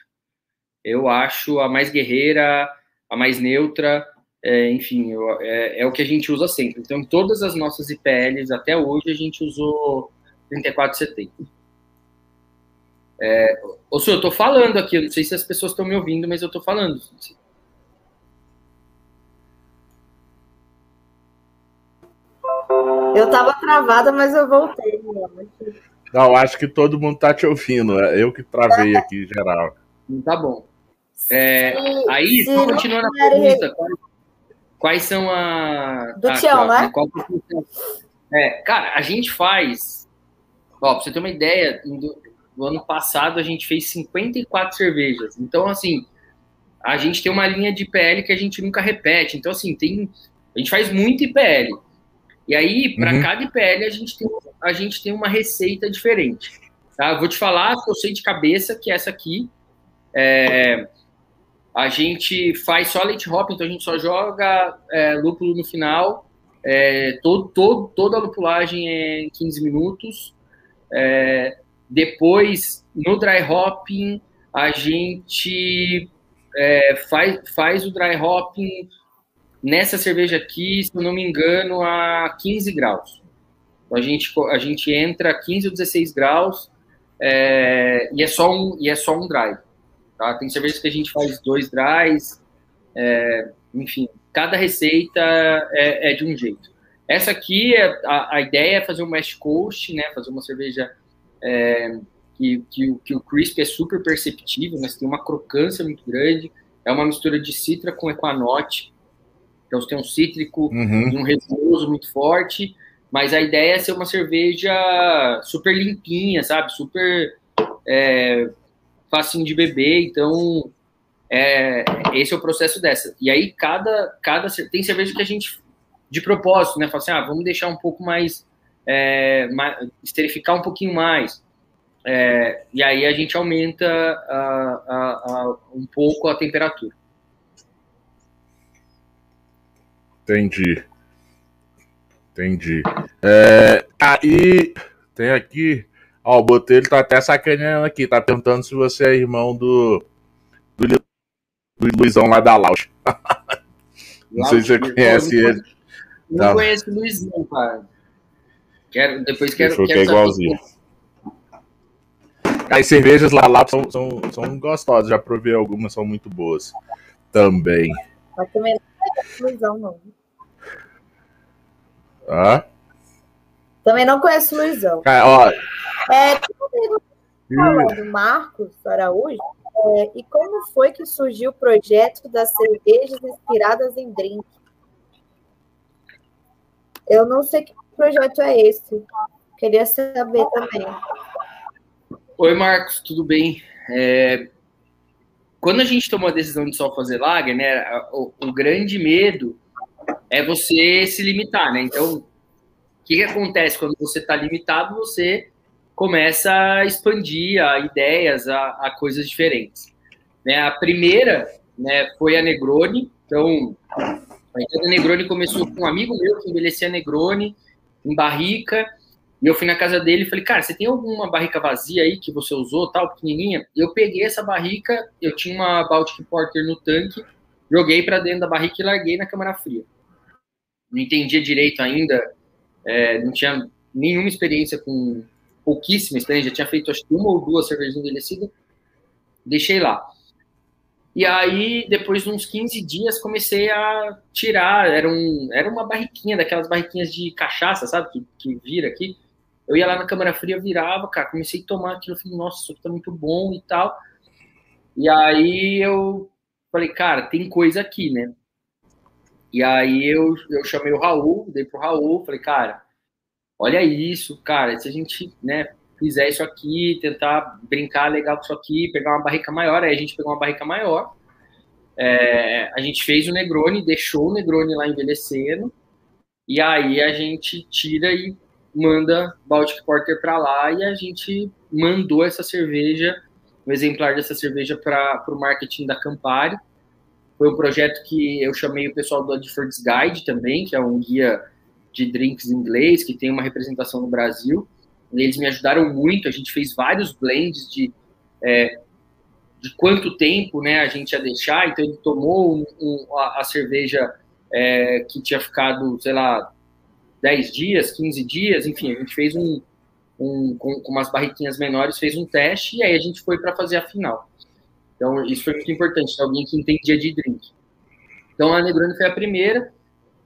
Eu acho a mais guerreira, a mais neutra, é, enfim, eu, é, é, o que a gente usa sempre. Então, todas as nossas IPLs até hoje a gente usou 3470. É, ou seja, eu tô falando aqui, eu não sei se as pessoas estão me ouvindo, mas eu tô falando. Eu tava travada, mas eu voltei. Não, acho que todo mundo tá te ouvindo. É eu que travei aqui, geral. Tá bom. É, aí, só continuando a pergunta, quais, quais, são a. Do Tião, né? Qual, é, cara, a gente faz. Ó, pra você ter uma ideia, do, do ano passado a gente fez 54 cervejas. Então, assim, a gente tem uma linha de IPL que a gente nunca repete. Então, assim, tem. A gente faz muito IPL. E aí, para uhum. cada IPL, a gente, tem, a gente tem uma receita diferente. Tá? Eu vou te falar eu sei de cabeça que essa aqui é, a gente faz só leite hop, então a gente só joga é, lúpulo no final. É, todo, todo, toda a lupulagem é em 15 minutos. É, depois, no dry hopping, a gente é, faz, faz o dry hopping Nessa cerveja aqui, se eu não me engano, a 15 graus. Então, a gente, a gente entra a 15 ou 16 graus é, e, é só um, e é só um dry. Tá? Tem cervejas que a gente faz dois dries, é, enfim, cada receita é, é, de um jeito. Essa aqui, é, a, a ideia é fazer um West Coast, né, fazer uma cerveja é, que, que, que, o crisp é super perceptível, mas tem uma crocância muito grande, é uma mistura de citra com equanote, então você tem um cítrico uhum. e um resinoso muito forte, mas a ideia é ser uma cerveja super limpinha, sabe? Super é, facinho de beber, então é, esse é o processo dessa. E aí cada, cada tem cerveja que a gente de propósito, né? Fala assim, ah, vamos deixar um pouco mais, é, mais esterificar um pouquinho mais. É, e aí a gente aumenta a, a, a, um pouco a temperatura. Entendi. Entendi. É, aí tem aqui. Ó, o Botelho tá até sacaneando aqui. Tá perguntando se você é irmão do. Do, do Luizão lá da Laus. não sei se você conhece não, ele. Não, não. conheço o Luizão, cara. Quero, depois quero. quero que é igualzinho. As cervejas lá, lá são, são, são gostosas. Já provei algumas, são muito boas. Também. Mas também não o Luizão, não. Também não conheço o Luizão. Ah, ó. É, falando, Marcos Araújo, é, e como foi que surgiu o projeto das cervejas inspiradas em drink? Eu não sei que projeto é esse. Queria saber também. Oi, Marcos, tudo bem? É, quando a gente tomou a decisão de só fazer lager, né, o, o grande medo é você se limitar, né? Então, o que, que acontece quando você está limitado? Você começa a expandir a ideias, a, a coisas diferentes. Né? A primeira né, foi a Negroni. Então, a ideia da Negroni começou com um amigo meu que envelhecia Negroni em barrica. E eu fui na casa dele e falei, cara, você tem alguma barrica vazia aí que você usou, tal, pequenininha? Eu peguei essa barrica, eu tinha uma Baltic Porter no tanque, joguei para dentro da barrica e larguei na câmara fria não entendia direito ainda, é, não tinha nenhuma experiência com pouquíssima experiência, já tinha feito acho que uma ou duas cervejas envelhecidas, deixei lá. E aí, depois de uns 15 dias, comecei a tirar, era, um, era uma barriquinha, daquelas barriquinhas de cachaça, sabe, que, que vira aqui. Eu ia lá na câmara fria, virava, cara, comecei a tomar aquilo, falei, nossa, isso aqui tá muito bom e tal. E aí eu falei, cara, tem coisa aqui, né? E aí eu, eu chamei o Raul, dei pro Raul, falei, cara, olha isso, cara, se a gente, né, fizer isso aqui, tentar brincar legal com isso aqui, pegar uma barrica maior, aí a gente pegou uma barrica maior, é, a gente fez o Negroni, deixou o Negroni lá envelhecendo, e aí a gente tira e manda Baltic Porter para lá e a gente mandou essa cerveja, um exemplar dessa cerveja para o marketing da Campari foi um projeto que eu chamei o pessoal do Adford's Guide também, que é um guia de drinks inglês, que tem uma representação no Brasil. Eles me ajudaram muito, a gente fez vários blends de, é, de quanto tempo né, a gente ia deixar. Então, ele tomou um, um, a, a, cerveja é, que tinha ficado, sei lá, 10 dias, 15 dias, enfim, a gente fez um, um com, com umas barriquinhas menores, fez um teste e aí a gente foi para fazer a final. Então, isso foi muito importante, alguém que entendia de drink. Então, a Negroni foi a primeira.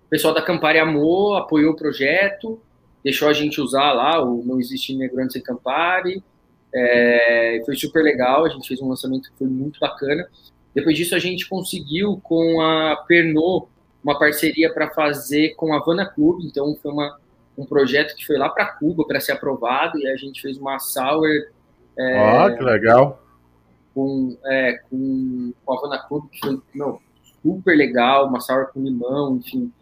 O pessoal da Campari amou, apoiou o projeto, deixou a gente usar lá o Não Existe Negroni Sem Campari. É, foi super legal, a gente fez um lançamento que foi muito bacana. Depois disso, a gente conseguiu com a Pernod uma parceria para fazer com a Havana Club. Então, foi uma, um projeto que foi lá para Cuba para ser aprovado e a gente fez uma sour. É, oh, que legal! Com, é, com, com a Havana Club, que foi meu, super legal, uma sour com limão, enfim.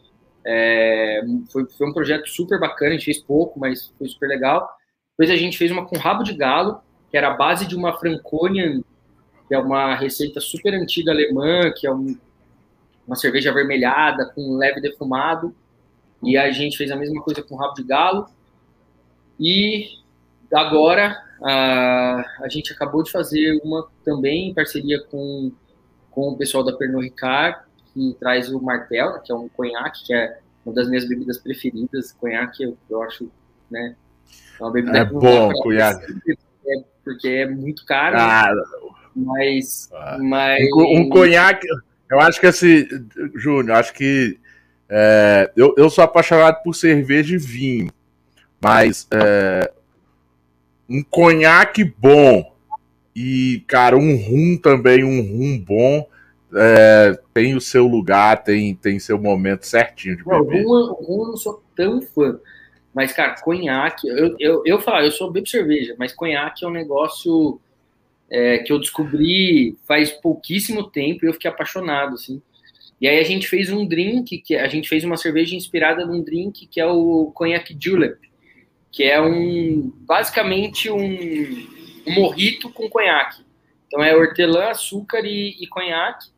É, foi, foi um projeto super bacana, a gente fez pouco, mas foi super legal. Depois a gente fez uma com rabo de galo, que era a base de uma Franconian, que é uma receita super antiga alemã, que é um, uma cerveja avermelhada com leve defumado. E a gente fez a mesma coisa com rabo de galo. E agora a, a gente acabou de fazer uma também em parceria com, com o pessoal da Pernod Ricard, que traz o Martel, que é um conhaque, que é uma das minhas bebidas preferidas. Conhaque eu, eu acho, né? É uma bebida é bom, conhaque. É, porque é muito caro. Ah, mas, ah. mas. Um, um conhaque. Eu acho que esse. Júnior, acho que. É, eu, eu sou apaixonado por cerveja e vinho. Mas é, um conhaque bom e, cara, um rum também, um rum bom, é, tem o seu lugar, tem, tem seu momento certinho de beber. Rum, rum eu não sou tão fã, mas, cara, conhaque, eu, eu, eu falo, eu sou bebo cerveja, mas conhaque é um negócio é, que eu descobri faz pouquíssimo tempo e eu fiquei apaixonado, assim. E aí a gente fez um drink, que a gente fez uma cerveja inspirada num drink que é o conhaque julep que é um basicamente um, um morrito com conhaque. Então é hortelã, açúcar e, e conhaque.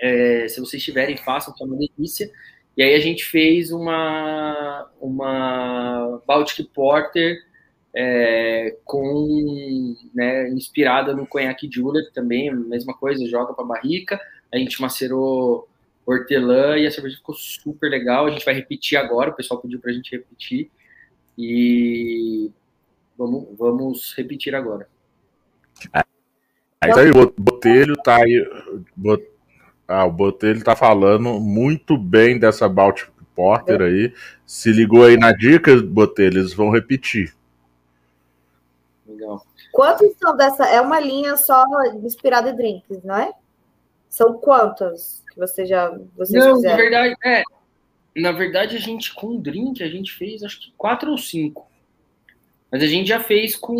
É, se vocês tiverem, façam, que é uma delícia. E aí a gente fez uma, uma Baltic Porter é, com, né, inspirada no conhaque Julep também, mesma coisa, joga para barrica. A gente macerou hortelã e a cerveja ficou super legal. A gente vai repetir agora, o pessoal pediu para a gente repetir. E vamos, vamos repetir agora. É. Aí o Botelho tá aí. Bot... Ah, o Botelho tá falando muito bem dessa Baltic Porter é. aí. Se ligou aí na dica, Botelho, eles vão repetir. Legal. Quantos são dessa? É uma linha só inspirada em drinks, não é? São quantos que você já vocês Não, fizeram? na verdade, é, na verdade, a gente, com drink, a gente fez acho que quatro ou cinco. Mas a gente já fez com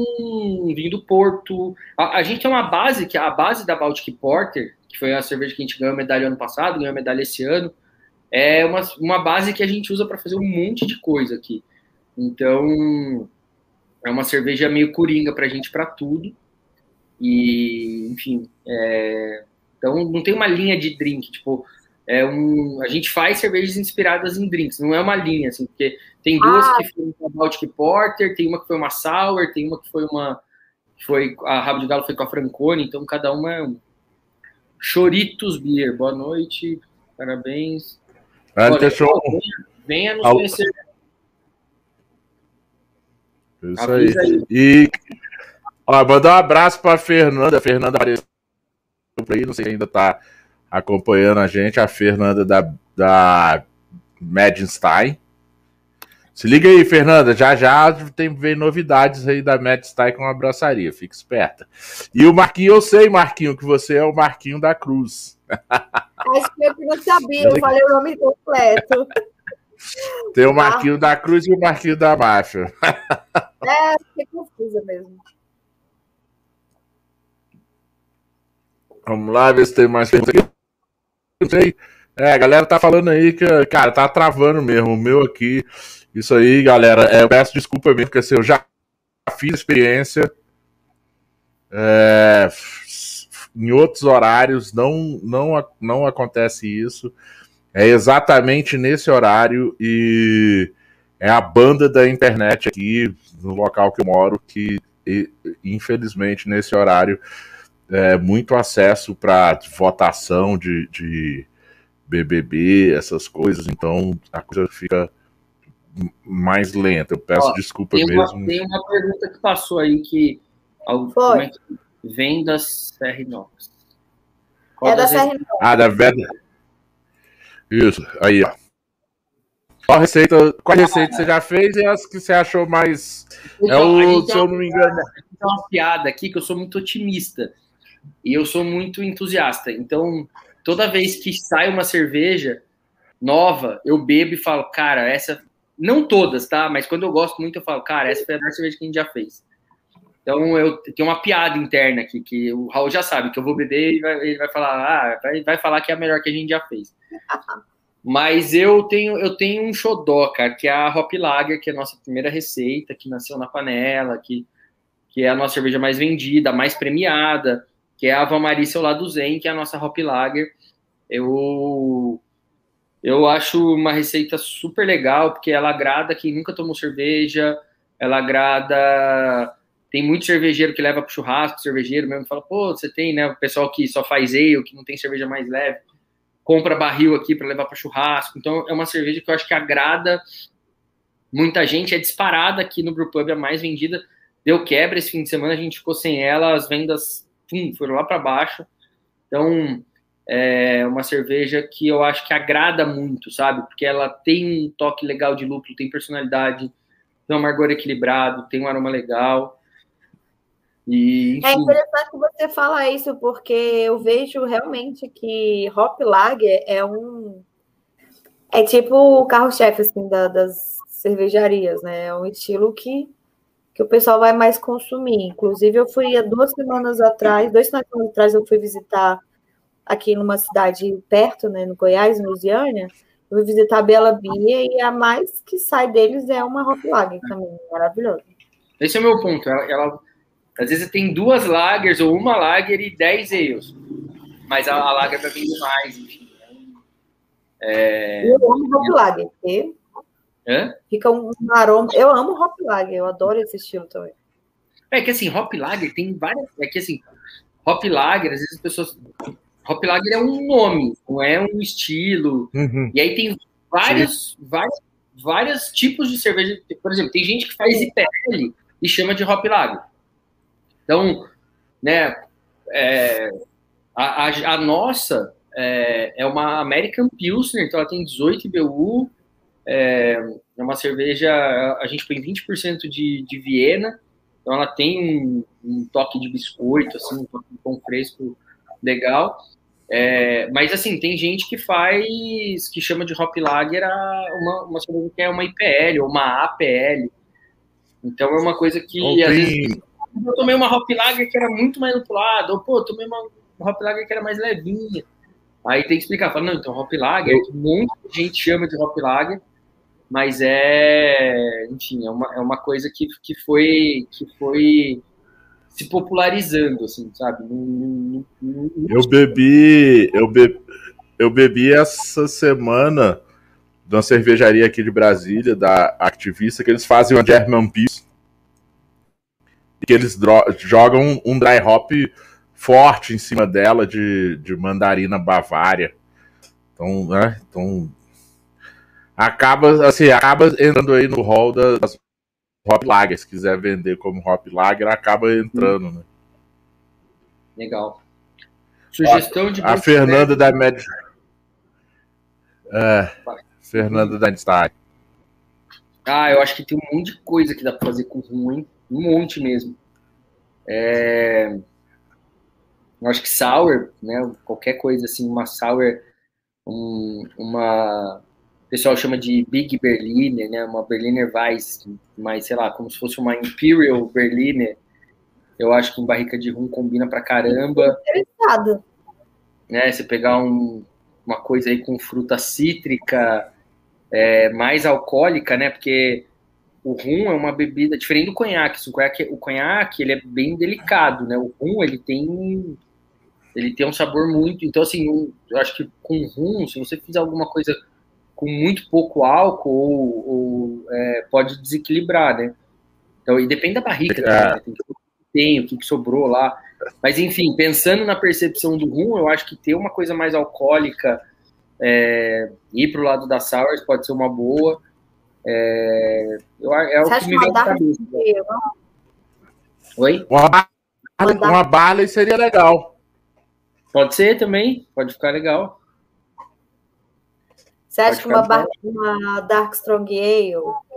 vinho do Porto. A, a, gente tem uma base, que é a base da Baltic Porter, que foi a cerveja que a gente ganhou medalha ano passado, ganhou medalha esse ano. É uma, uma base que a gente usa para fazer um monte de coisa aqui. Então, é uma cerveja meio coringa para a gente para tudo. E, enfim, é... então não tem uma linha de drink, tipo, é um, a gente faz cervejas inspiradas em drinks, não é uma linha, assim, porque tem duas ah. que foi uma Baltic Porter, tem uma que foi uma Sour, tem uma que foi uma, foi, a Rabo de Galo foi com a Francone, então cada uma é um. Choritos Beer, boa noite, parabéns. Olha, venha, venha nos Al... conhecer. Isso aí. aí. E ó, mandar um abraço para Fernanda, a Fernanda apareceu por aí, não sei se ainda tá acompanhando a gente, a Fernanda da, da Madstein. Se liga aí, Fernanda, já já tem ver novidades aí da Madstein com a abraçaria, fica esperta. E o Marquinho, eu sei, Marquinho, que você é o Marquinho da Cruz. Acho que eu não sabia, eu falei o nome completo. Tem o Marquinho da Cruz e o Marquinho da Máfia. É, fiquei confusa mesmo. Vamos lá ver se tem mais perguntas aqui sei. É, a galera tá falando aí que, cara, tá travando mesmo. O meu aqui. Isso aí, galera. É, eu peço desculpa mesmo, porque assim, eu já fiz experiência. É, em outros horários não, não, não acontece isso. É exatamente nesse horário e é a banda da internet aqui no local que eu moro que infelizmente nesse horário é muito acesso para votação de, de BBB, essas coisas, então a coisa fica mais lenta. Eu peço Ó, desculpa tem mesmo. Uma, tem uma pergunta que passou aí que, como é que vem da Serrinox. É da Serrinox. Ah, da Veda. Isso, aí, ó. Qual receita, qual receita você já fez e as que você achou mais. Então, é o, se eu não me engano. Tem uma piada aqui que eu sou muito otimista. E eu sou muito entusiasta. Então, toda vez que sai uma cerveja nova, eu bebo e falo, cara, essa. Não todas, tá? Mas quando eu gosto muito, eu falo, cara, essa foi a melhor cerveja que a gente já fez. Então, eu tenho uma piada interna aqui, que o Raul já sabe que eu vou beber e vai, ele vai falar, ah, vai, falar que é a melhor que a gente já fez. Mas eu tenho, eu tenho um xodó, cara, que é a Hop Lager, que é a nossa primeira receita, que nasceu na panela, que, que é a nossa cerveja mais vendida, mais premiada, que é a Ava Maria lá do Zen, que é a nossa Hop Lager. Eu, eu acho uma receita super legal, porque ela agrada quem nunca tomou cerveja, ela agrada tem muito cervejeiro que leva para churrasco, cervejeiro mesmo fala, pô, você tem, né? O pessoal que só faz ale, que não tem cerveja mais leve, compra barril aqui para levar para churrasco. Então é uma cerveja que eu acho que agrada muita gente, é disparada aqui no Brewpub, a mais vendida. Deu quebra esse fim de semana, a gente ficou sem ela, as vendas pum, foram lá para baixo. Então é uma cerveja que eu acho que agrada muito, sabe? Porque ela tem um toque legal de lúpulo, tem personalidade, tem um amargor equilibrado, tem um aroma legal. E, é interessante você falar isso, porque eu vejo realmente que Hop Lager é um. É tipo o carro-chefe assim, da, das cervejarias, né? É um estilo que, que o pessoal vai mais consumir. Inclusive, eu fui há duas semanas atrás, dois semanas atrás, eu fui visitar aqui numa cidade perto, né, no Goiás, em Lusiânia. Eu fui visitar a Bela Bia e a mais que sai deles é uma Hop Lager também, maravilhosa. Esse é o meu ponto. ela, ela às vezes tem duas lagers ou uma lager e dez ales. Mas a, a lager vai vender mais, enfim. É... Eu amo hop lager. Hã? Fica um aroma. Eu amo hop lager, eu adoro esse estilo também. É que assim, hop lager tem várias. É que assim, hop lager, às vezes as pessoas. Hop lager é um nome, não é um estilo. Uhum. E aí tem vários, vários, vários tipos de cerveja. Por exemplo, tem gente que faz IPL e chama de hop lager. Então, né, é, a, a, a, nossa é, é, uma American Pilsner, então ela tem 18 IBU, é, é uma cerveja, a gente põe 20% de, de Viena, então ela tem um, um, toque de biscoito, assim, um toque de pão fresco legal. É, mas assim, tem gente que faz, que chama de Hop Lager uma, uma cerveja que é uma IPL ou uma APL. Então é uma coisa que às vezes eu tomei uma Hop Lager que era muito mais lupulada, ou pô, tomei uma, uma Hop Lager que era mais levinha. Aí tem que explicar, fala, não, então Hop Lager, um monte de gente chama de Hop Lager, mas é, enfim, é uma, é uma coisa que, que foi que foi se popularizando, assim, sabe? eu bebi, eu bebi, eu bebi essa semana de uma cervejaria aqui de Brasília, da Activista, que eles fazem uma German Peace que eles jogam um dry hop forte em cima dela de, de mandarina bavária. Então, né? Então acaba assim, acaba entrando aí no hall das hop lager, se quiser vender como hop lager, acaba entrando, né? Legal. Sugestão de a Fernanda da Med é, Fernanda da Einstein. Ah, eu acho que tem um monte de coisa que dá pra fazer com ruim um monte mesmo. É, eu acho que sour, né? Qualquer coisa assim, uma sour, um, uma pessoal chama de Big Berliner, né? Uma Berliner Weiss, mas sei lá, como se fosse uma Imperial Berliner. Eu acho que em barrica de rum combina pra caramba. Interessado. Né? Você pegar um, uma coisa aí com fruta cítrica, é, mais alcoólica, né? Porque o rum é uma bebida diferente do conhaque. O conhaque, o conhaque ele é bem delicado, né? O rum ele tem Ele tem um sabor muito. Então, assim, eu acho que com rum, se você fizer alguma coisa com muito pouco álcool, ou, ou é, pode desequilibrar, né? Então, e depende da barriga, é. né? tem, tem, o que sobrou lá. Mas, enfim, pensando na percepção do rum, eu acho que ter uma coisa mais alcoólica, é, ir para o lado da sours pode ser uma boa. É, eu, é o que me vem na cabeça. Oi? Uma, uma Barley seria legal. Pode ser também, pode ficar legal. Você acha que uma, bar... uma Dark Strong Ale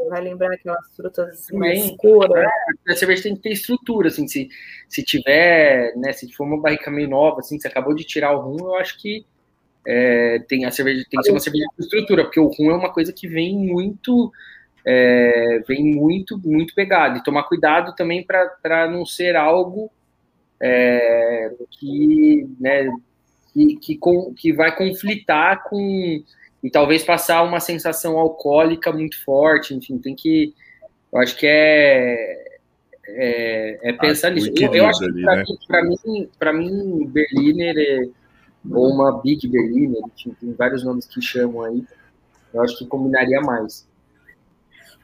vai lembrar aquelas frutas Também, escuras? É, a cerveja tem que ter estrutura, assim, se, se tiver, né, se for uma barrica meio nova, assim, você acabou de tirar o rum, eu acho que é, tem a cerveja tem que ser uma cerveja com estrutura, porque o rum é uma coisa que vem muito é, vem muito muito pegado e tomar cuidado também para não ser algo é, que, né, que, que, com, que vai conflitar com e talvez passar uma sensação alcoólica muito forte, enfim, tem que, eu acho que é, é, é pensar nisso. Eu, eu, acho que para né? mim, para mim, mim, Berliner é, ou uma Big Berliner, enfim, tem vários nomes que chamam aí, eu acho que combinaria mais.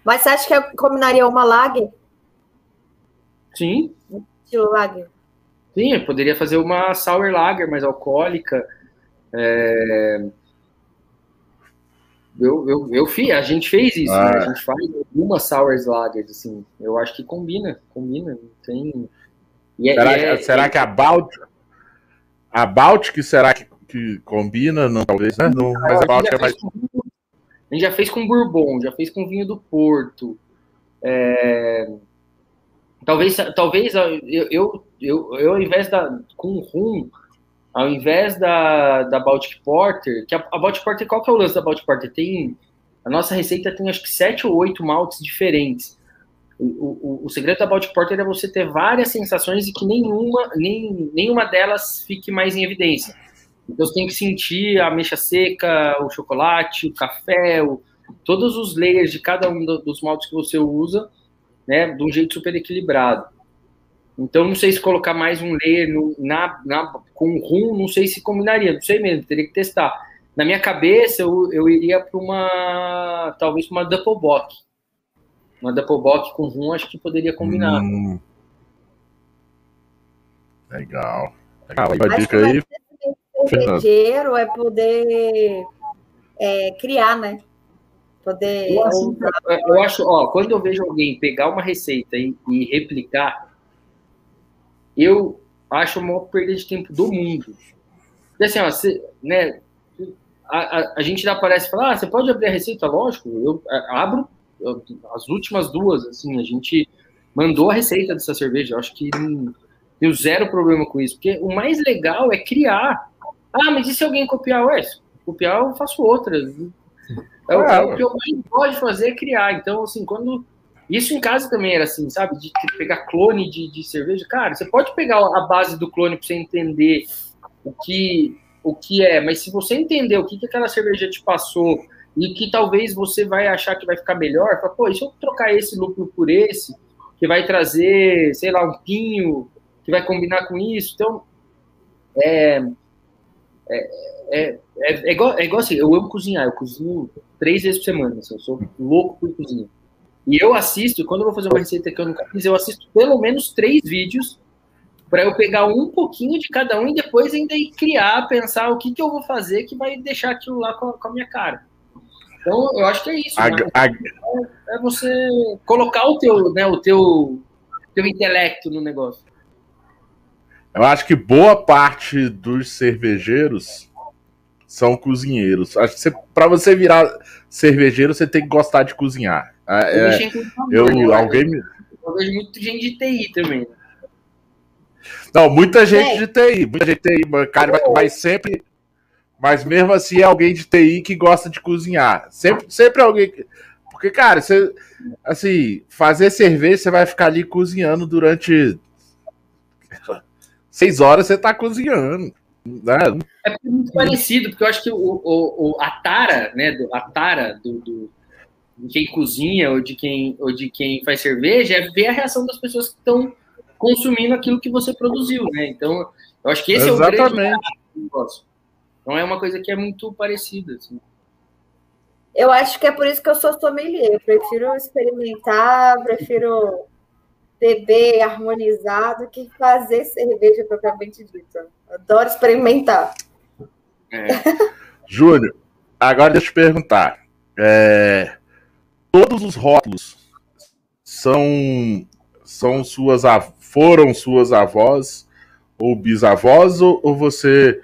Mas você acha que combinaria uma Lager? Sim. Estilo Lager? Sim, eu poderia fazer uma Sour Lager mais alcoólica. É, eu, eu, eu fiz, a gente fez isso, ah. né? A gente faz algumas sour lagers, assim. Eu acho que combina, combina. Tem. É, será, é, será é... que a Baltic. A Baltic será que, que combina? Não, talvez, né? Não, mas a Baltic é mais. Com, a gente já fez com Bourbon, já fez com vinho do Porto. É, talvez, talvez eu, eu, eu, eu, ao invés da. com rum ao invés da, da Baltic Porter, que a, a Baltic Porter, qual que é o lance da Baltic Porter? Tem, a nossa receita tem acho que sete ou oito maltes diferentes. O, o, o segredo da Baltic Porter é você ter várias sensações e que nenhuma, nem, nenhuma delas fique mais em evidência. Então você tem que sentir a mecha seca, o chocolate, o café, o, todos os layers de cada um dos maltes que você usa, né, de um jeito super equilibrado. Então, não sei se colocar mais um layer no, na, na, com rum, não sei se combinaria, não sei mesmo, teria que testar. Na minha cabeça, eu, eu iria para uma, talvez uma Doppelbock. Uma Doppelbock com rum, acho que poderia combinar. Hum. Legal. Legal. Uma dica aí. Cervejeiro é poder é, criar, né? Poder. Eu acho, eu acho, ó, quando eu vejo alguém pegar uma receita e, e replicar, eu acho a maior perda de tempo do mundo. Assim, ó, você, né, a, a, a, gente já aparece e fala, ah, você pode abrir a receita? Lógico, eu abro eu, as últimas duas, assim, a gente mandou a receita dessa cerveja, eu acho que não, tenho zero problema com isso, porque o mais legal é criar. Ah, mas e se alguém copiar? Ué, copiar eu faço outras. É, é, o que eu mais gosto de fazer é criar. Então, assim, quando isso em casa também era assim, sabe? De pegar clone de, de cerveja. Cara, você pode pegar a base do clone para você entender o que, o que é, mas se você entender o que, que aquela cerveja te passou e que talvez você vai achar que vai ficar melhor, fala, pô, se eu trocar esse lúpulo por esse, que vai trazer, sei lá, um pinho, que vai combinar com isso. Então, é, é, é, é, é, igual, é igual assim, eu amo cozinhar, eu cozinho três vezes por semana, assim, eu sou louco por cozinha. E eu assisto, quando eu vou fazer uma receita que eu nunca fiz, eu assisto pelo menos três vídeos para eu pegar um pouquinho de cada um e depois ainda ir criar, pensar o que, que eu vou fazer que vai deixar aquilo lá com a, com a minha cara. Então, eu acho que é isso. A, né? a... É, é, você colocar o teu, né, o teu, teu intelecto no negócio. Eu acho que boa parte dos cervejeiros são cozinheiros. Acho que para você virar cervejeiro, você tem que gostar de cozinhar. É, é eu, eu, alguém me... eu vejo muita gente de TI também. Não, muita gente de TI, muita gente de TI, cara, vai, vai sempre. Mas mesmo assim é alguém de TI que gosta de cozinhar. Sempre, sempre alguém. Porque, cara, você. Assim, fazer cerveja, você vai ficar ali cozinhando durante. Seis horas você tá cozinhando. Né? É muito parecido, porque eu acho que o, o, o a tara, né? A tara do, do de quem cozinha ou de quem, ou de quem faz cerveja é ver a reação das pessoas que estão consumindo aquilo que você produziu, né? Então, Eu acho que esse Exatamente. é o grande negócio. Então é uma coisa que é muito parecida. Assim. Eu acho que é por isso que eu sou sommelier. Eu prefiro experimentar, prefiro beber harmonizado que fazer cerveja propriamente dita. Adoro experimentar. É. Júnior, agora deixa eu te perguntar. É, todos os rótulos são, são suas foram suas avós ou bisavós ou, ou você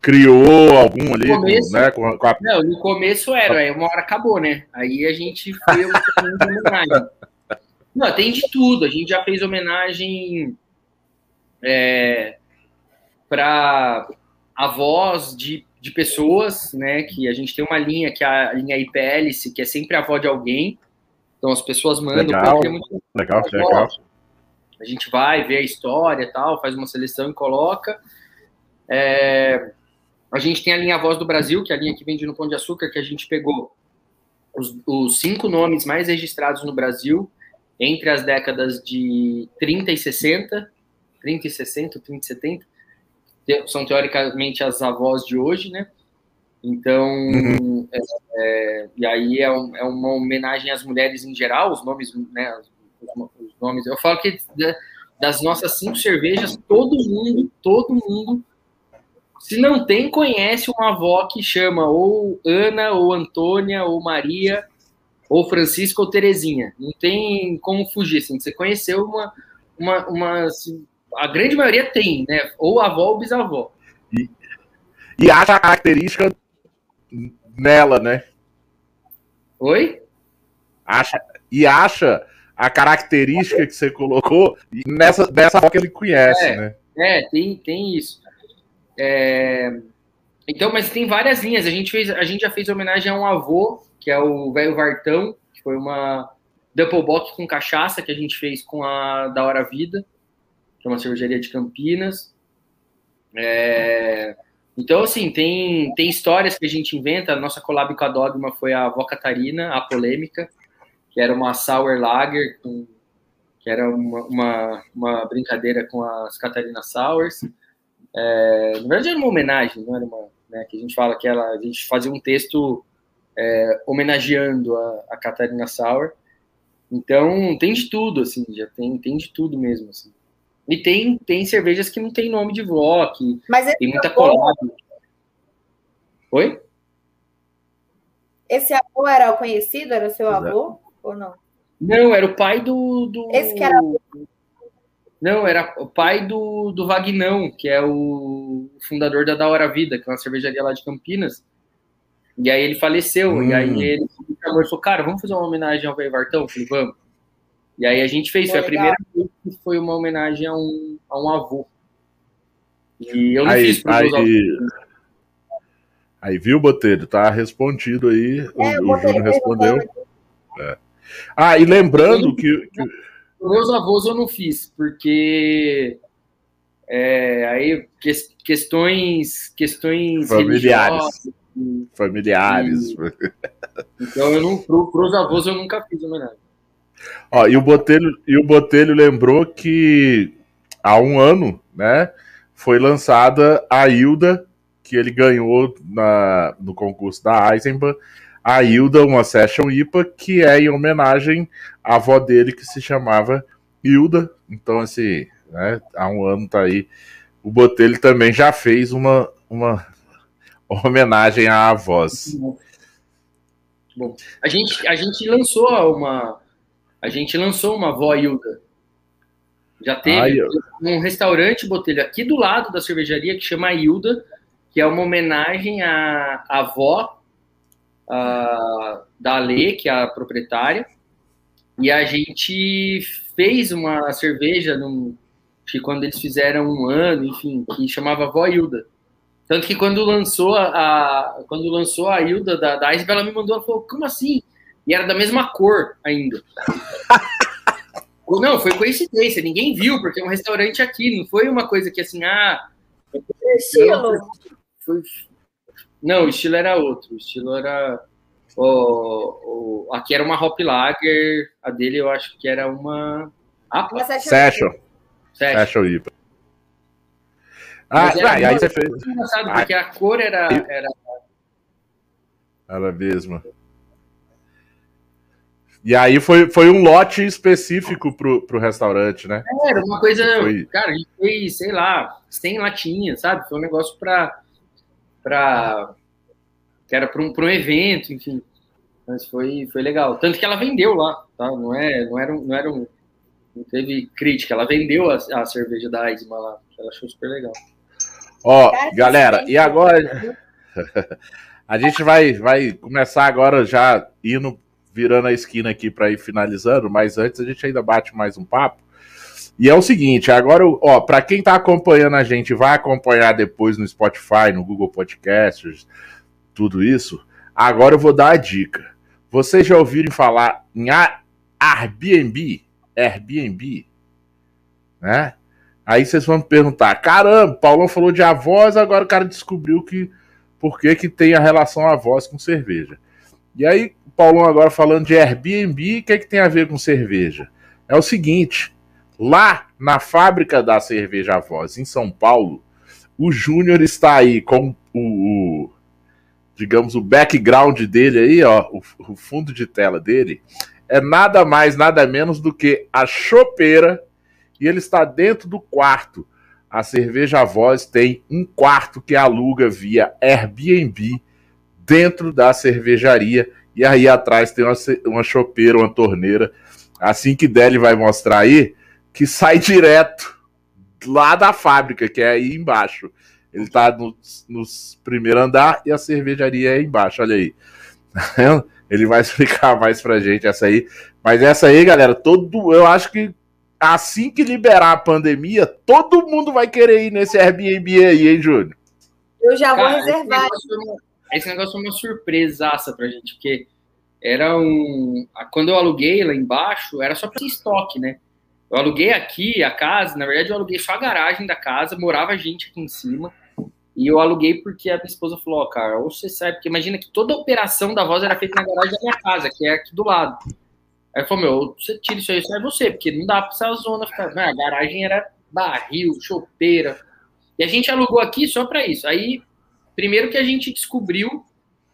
criou algum ali No começo- né, com, a- com a Não, no começo era, aí uma hora acabou, né? Aí a gente fez uma homenagem. Não, tem de tudo. A gente já fez homenagem é, para avós de, de pessoas, né? Que a gente tem uma linha que é a linha IPLC, que é sempre a avó de alguém. Então as pessoas mandam. Legal. é muito legal, legal. a gente vai ver a história tal, faz uma seleção e coloca. É, a gente tem a linha Voz do Brasil, que é a linha que vende no Pão de Açúcar, que a gente pegou os, os cinco nomes mais registrados no Brasil entre as décadas de 30 e 60, 30 e 60, 30 e 70, te- são teoricamente as avós de hoje, né? Então, é, é, e aí é, um- é uma homenagem às mulheres em geral, os nomes, né? Os, os nomes. Eu falo que da- das nossas cinco cervejas, todo mundo, todo mundo, se não tem, conhece uma avó que chama ou Ana, ou Antônia, ou Maria, ou Francisca, ou Terezinha. Não tem como fugir, assim. Você conheceu uma, uma, uma assim, a grande maioria tem, né? Ou avó ou bisavó. E acha a característica nela, né? Oi? Acha, e acha a característica que você colocou nessa dessa avó que ele conhece, É. né? É, tem, tem isso. É, Então, mas tem várias linhas. A gente, fez, a gente já fez homenagem a um avô, que é o velho Vartão, que foi uma Doppelbock com cachaça que a gente fez com a Da Hora Vida, que é uma cervejaria de Campinas. É, Então, assim, tem, tem histórias que a gente inventa. A nossa collab com a Dogma foi a avó Catarina, a polêmica, que era uma sour lager com que era uma, uma, uma brincadeira com as Catarina Sours. É, na verdade, era uma homenagem, não era uma. Né, que a gente fala que ela, a gente fazia um texto é, homenageando a, a Catarina Sour. Então, tem de tudo, assim, já tem, tem de tudo mesmo, assim. E tem, tem cervejas que não tem nome de que Mas tem muita avô, collab. Oi? esse avô era o conhecido? Era o seu Exato. avô? Ou não? Não, era o pai do. do... Esse que era- Não, era o pai do, do Vagnão, que é o fundador da Da Hora Vida, que é uma cervejaria lá de Campinas. E aí ele faleceu. Hum. E aí ele me chamou e falou: Cara, vamos fazer uma homenagem ao Velho Vartão? Eu falei: Vamos. E aí a gente fez. Foi a primeira vez que foi uma homenagem a um, a um avô. E eu não Aí, fiz aí, aí, viu, Botelho? Tá respondido aí. O, É, o Júnior respondeu. É. Ah, e lembrando que, que Os meus avós eu não fiz, porque é, aí ques- questões, questões Familiares. religiosas, e- familiares. Então eu não, pro, pros avós eu nunca fiz homenagem. Ó, e o Botelho, e o Botelho lembrou que há um ano, né, foi lançada a Hilda, que ele ganhou na, no concurso da Eisenbahn, a Hilda, uma Session IPA, que é em homenagem à avó dele, que se chamava Hilda. Então, assim, né, há um ano tá aí. O Botelho também já fez uma, uma homenagem à avós. Bom, a gente, a gente lançou uma. A gente lançou uma avó Hilda. Já teve Ai, um restaurante botelho aqui do lado da cervejaria que chama Hilda, que é uma homenagem à à avó ah, da Lê, que é a proprietária. E a gente fez uma cerveja num, que quando eles fizeram um ano, enfim, que chamava Vó Hilda. Tanto que quando lançou a, a- quando lançou a Hilda da, da Ice, ela me mandou, ela falou, como assim? E era da mesma cor ainda. não, foi coincidência, ninguém viu, porque é um restaurante aqui, não foi uma coisa que assim, ah, Estilo. foi... Não, o estilo era outro. O estilo era. O, o... Aqui era uma Hop Lager, a dele eu acho que era uma. Ah, Uma session- Session. IPA. Ah, ah, aí você fez. Engraçado, ah, porque a cor era. Era, era a mesma. E aí foi, foi um lote específico pro, pro restaurante, né? É, era uma coisa. Foi... Cara, a gente fez, sei lá, 100 latinhas, sabe? Foi um negócio pra. pra que era para um, pra um evento, enfim. Mas foi, foi legal. Tanto que ela vendeu lá, tá? Não, é, não, era, não era um. Não teve crítica, ela vendeu a, a cerveja da Aisma lá. Ela achou super legal. Ó, galera, e agora. a gente vai, vai começar agora já indo virando a esquina aqui para ir finalizando, mas antes a gente ainda bate mais um papo. E é o seguinte, agora, ó, para quem tá acompanhando a gente, vai acompanhar depois no Spotify, no Google Podcasts, tudo isso. Agora eu vou dar a dica. Vocês já ouviram falar em Airbnb? Airbnb? Né? Aí vocês vão me perguntar: caramba, Paulão falou de avós, agora o cara descobriu que por que, que tem a relação avós com cerveja. E aí, Paulão agora falando de Airbnb, o que, é que tem a ver com cerveja? É o seguinte: lá na fábrica da cerveja Voz, em São Paulo, o Júnior está aí com o, o, digamos, o background dele aí, ó, o, o, fundo de tela dele, é nada mais, nada menos do que a chopeira, e ele está dentro do quarto. A cerveja Voz tem um quarto que aluga via Airbnb dentro da cervejaria e aí atrás tem uma, uma chopeira, uma torneira. Assim que der, ele vai mostrar aí que sai direto lá da fábrica, que é aí embaixo. Ele tá no, no primeiro andar e a cervejaria é embaixo, olha aí. Ele vai explicar mais pra gente essa aí. Mas essa aí, galera, todo. Eu acho que assim que liberar a pandemia, todo mundo vai querer ir nesse Airbnb aí, hein, Júnior? Eu já vou Cara, reservar esse negócio foi uma surpresaça pra gente, porque era um. Quando eu aluguei lá embaixo, era só para estoque, né? Eu aluguei aqui a casa, na verdade, eu aluguei só a garagem da casa, morava gente aqui em cima. E eu aluguei porque a minha esposa falou: Ó, oh, cara, ou você sabe, porque imagina que toda a operação da voz era feita na garagem da minha casa, que é aqui do lado. Aí falou: Meu, você tira isso aí, só é você, porque não dá pra essa zona ficar. Não, a garagem era barril, chopeira. E a gente alugou aqui só para isso. Aí Primeiro que a gente descobriu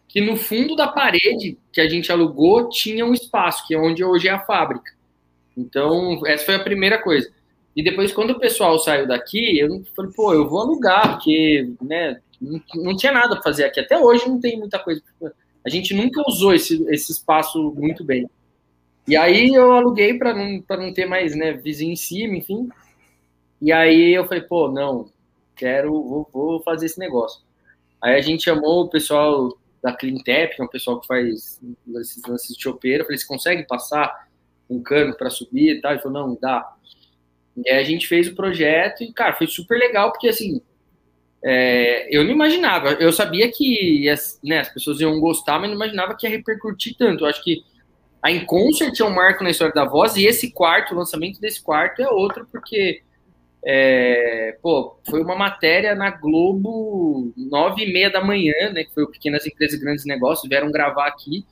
que no fundo da parede que a gente alugou tinha um espaço, que é onde hoje é a fábrica. Então, essa foi a primeira coisa. E depois, quando o pessoal saiu daqui, eu falei, pô, eu vou alugar, porque né, não, não tinha nada para fazer aqui. Até hoje não tem muita coisa. A gente nunca usou esse, esse espaço muito bem. E aí eu aluguei para não, não ter mais né, vizinho em cima, enfim. E aí eu falei, pô, não, quero, vou, vou fazer esse negócio. Aí a gente chamou o pessoal da Cleantep, que é um pessoal que faz esses lances de chopeira. Falei, você consegue passar um cano para subir e tal? Ele falou, não, dá. E aí a gente fez o projeto e, cara, foi super legal, porque assim, é, eu não imaginava. Eu sabia que as, né, as pessoas iam gostar, mas não imaginava que ia repercutir tanto. Eu acho que a Inconcert é um marco na história da voz, e esse quarto, o lançamento desse quarto é outro, porque é, pô, foi uma matéria na Globo, nove e meia da manhã, né? Que foi o Pequenas Empresas e Grandes Negócios, vieram gravar aqui.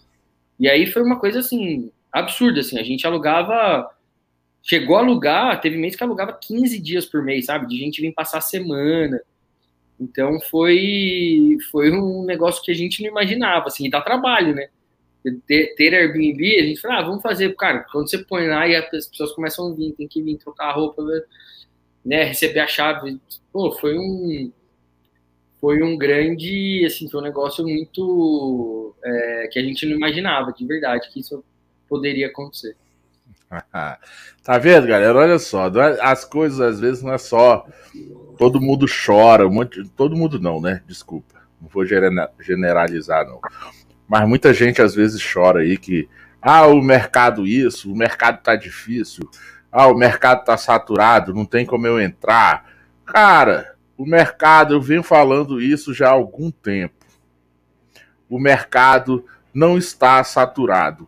E aí foi uma coisa assim, absurda, assim. A gente alugava. Chegou a alugar, teve mês que alugava 15 dias por mês, sabe? De gente vir passar a semana. Então foi, foi um negócio que a gente não imaginava, assim, e dá trabalho, né? Ter, ter Airbnb, a gente fala, ah, vamos fazer, cara, quando você põe lá e as pessoas começam a vir, tem que vir trocar a roupa, né, receber a chave, pô, foi um foi um grande, assim, foi um negócio muito é, que a gente não imaginava, de verdade, que isso poderia acontecer. tá vendo, galera? Olha só, é, as coisas às vezes não é só todo mundo chora, um monte, todo mundo não, né? Desculpa, não vou generalizar não, mas muita gente às vezes chora aí que ah, o mercado isso, o mercado tá difícil, ah, o mercado está saturado, não tem como eu entrar. Cara, o mercado, eu venho falando isso já há algum tempo. O mercado não está saturado.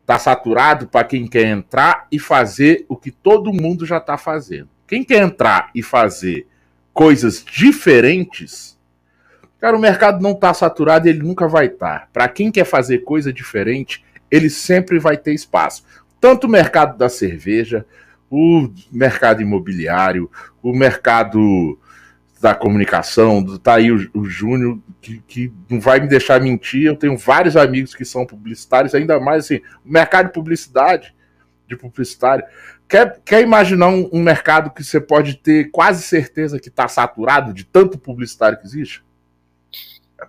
Está saturado para quem quer entrar e fazer o que todo mundo já está fazendo. Quem quer entrar e fazer coisas diferentes, cara, o mercado não está saturado e ele nunca vai estar. Tá. Para quem quer fazer coisa diferente, ele sempre vai ter espaço tanto o mercado da cerveja, o mercado imobiliário, o mercado da comunicação, tá aí o, o Júnior, que, que não vai me deixar mentir. Eu tenho vários amigos que são publicitários, ainda mais assim, o mercado de publicidade, de publicitário. Quer, quer imaginar um, um mercado que você pode ter quase certeza que está saturado de tanto publicitário que existe?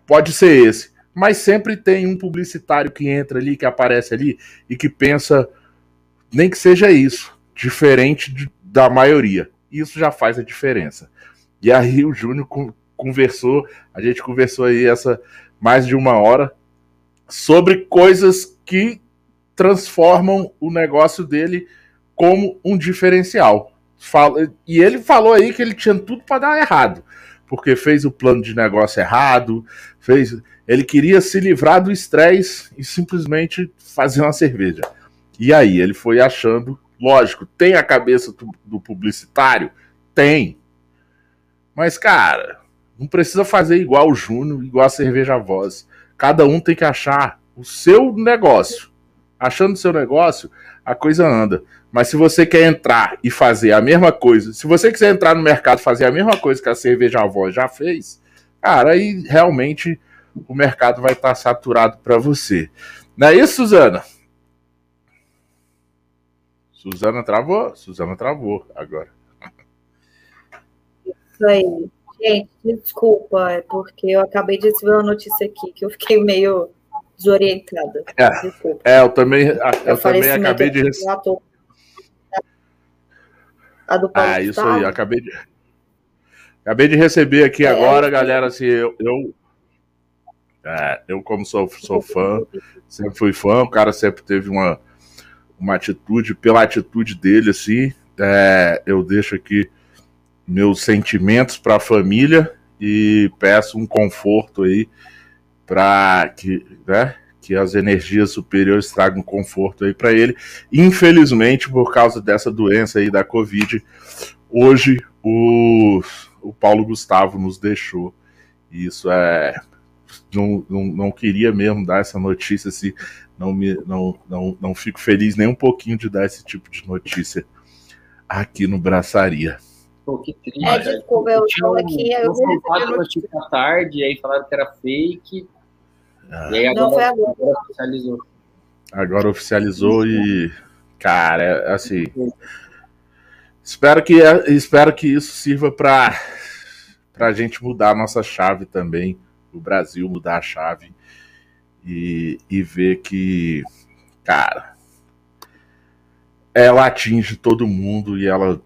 Pode ser esse. Mas sempre tem um publicitário que entra ali, que aparece ali e que pensa, nem que seja isso, diferente de, da maioria. Isso já faz a diferença. E aí o Júnior conversou, a gente conversou aí essa mais de uma hora sobre coisas que transformam o negócio dele como um diferencial. E ele falou aí que ele tinha tudo para dar errado, porque fez o plano de negócio errado, fez, ele queria se livrar do estresse e simplesmente fazer uma cerveja. E aí ele foi achando, lógico, tem a cabeça do, publicitário, tem, mas, cara, não precisa fazer igual o Júnior, igual a Cerveja Voz. Cada um tem que achar o seu negócio. Achando o seu negócio, a coisa anda. Mas se você quer entrar e fazer a mesma coisa, se você quiser entrar no mercado e fazer a mesma coisa que a Cerveja Voz já fez, cara, aí realmente o mercado vai estar saturado para você. Não é isso, Suzana? Suzana travou? Suzana travou agora. Isso aí. Gente, desculpa, é porque eu acabei de receber uma notícia aqui que eu fiquei meio desorientada. É, desculpa. É, eu também, eu, eu também acabei de receber. A do Paulo ah, isso aí, acabei de. Acabei de receber aqui é, agora, é, galera, assim, eu, eu, é, eu como sou, sou fã, sempre fui fã, o cara sempre teve uma, uma atitude, pela atitude dele, assim, é, eu deixo aqui meus sentimentos para a família e peço um conforto aí para que, né, que as energias superiores tragam conforto aí para ele. Infelizmente, por causa dessa doença aí da Covid, hoje o, o Paulo Gustavo nos deixou. Isso é. Não, não, não queria mesmo dar essa notícia, se não, me, não, não, não fico feliz nem um pouquinho de dar esse tipo de notícia aqui no Braçaria. Pô, que triste. É, desculpa, eu estou aqui. Eu notícias à tarde, aí falaram que era fake. Ah. E aí agora, Não foi agora. agora oficializou. Agora oficializou e. Cara, é, assim. Espero que, espero que isso sirva para a gente mudar a nossa chave também. O Brasil mudar a chave e, e ver que, cara, ela atinge todo mundo e ela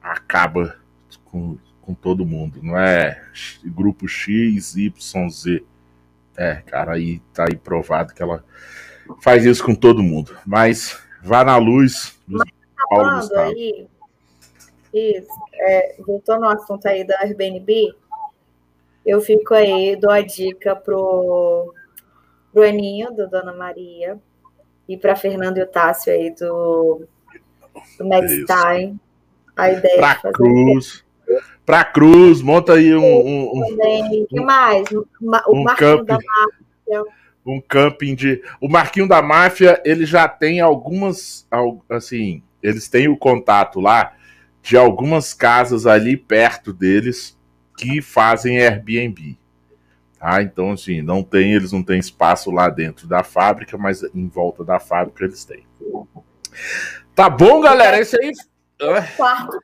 acaba com, com todo mundo, não é grupo X, Y, Z. É, cara, aí tá aí provado que ela faz isso com todo mundo. Mas vá na luz do Paulo Gustavo. Aí, isso, é, voltando ao assunto aí da Airbnb, eu fico aí, dou a dica pro, pro Eninho, do Dona Maria, e para Fernando e o Tássio aí do, do Medstein. A ideia pra é Cruz pra Cruz, monta aí um. um, um que mais? O, um Marquinho da Máfia. Um camping de. O Marquinho da Máfia, ele já tem algumas. Assim, eles têm o contato lá de algumas casas ali perto deles que fazem Airbnb. Tá? Então, assim, não tem, eles não têm espaço lá dentro da fábrica, mas em volta da fábrica eles têm. Tá bom, galera? Esse aí. Quarto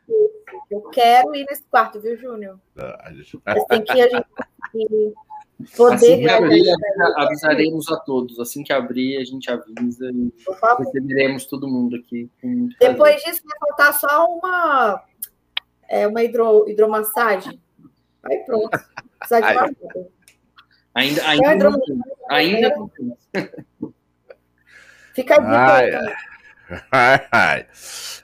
eu quero ir nesse quarto, viu, Júnior? Mas tem que a gente poder. Assim que abrir, avisaremos a todos. Assim que abrir, a gente avisa e receberemos todo mundo aqui. Depois disso, vai faltar só uma, é, uma hidro, hidromassagem. Aí pronto. Precisa de uma Ainda, ainda, ainda, ainda. Fica a dica. Ai, ai.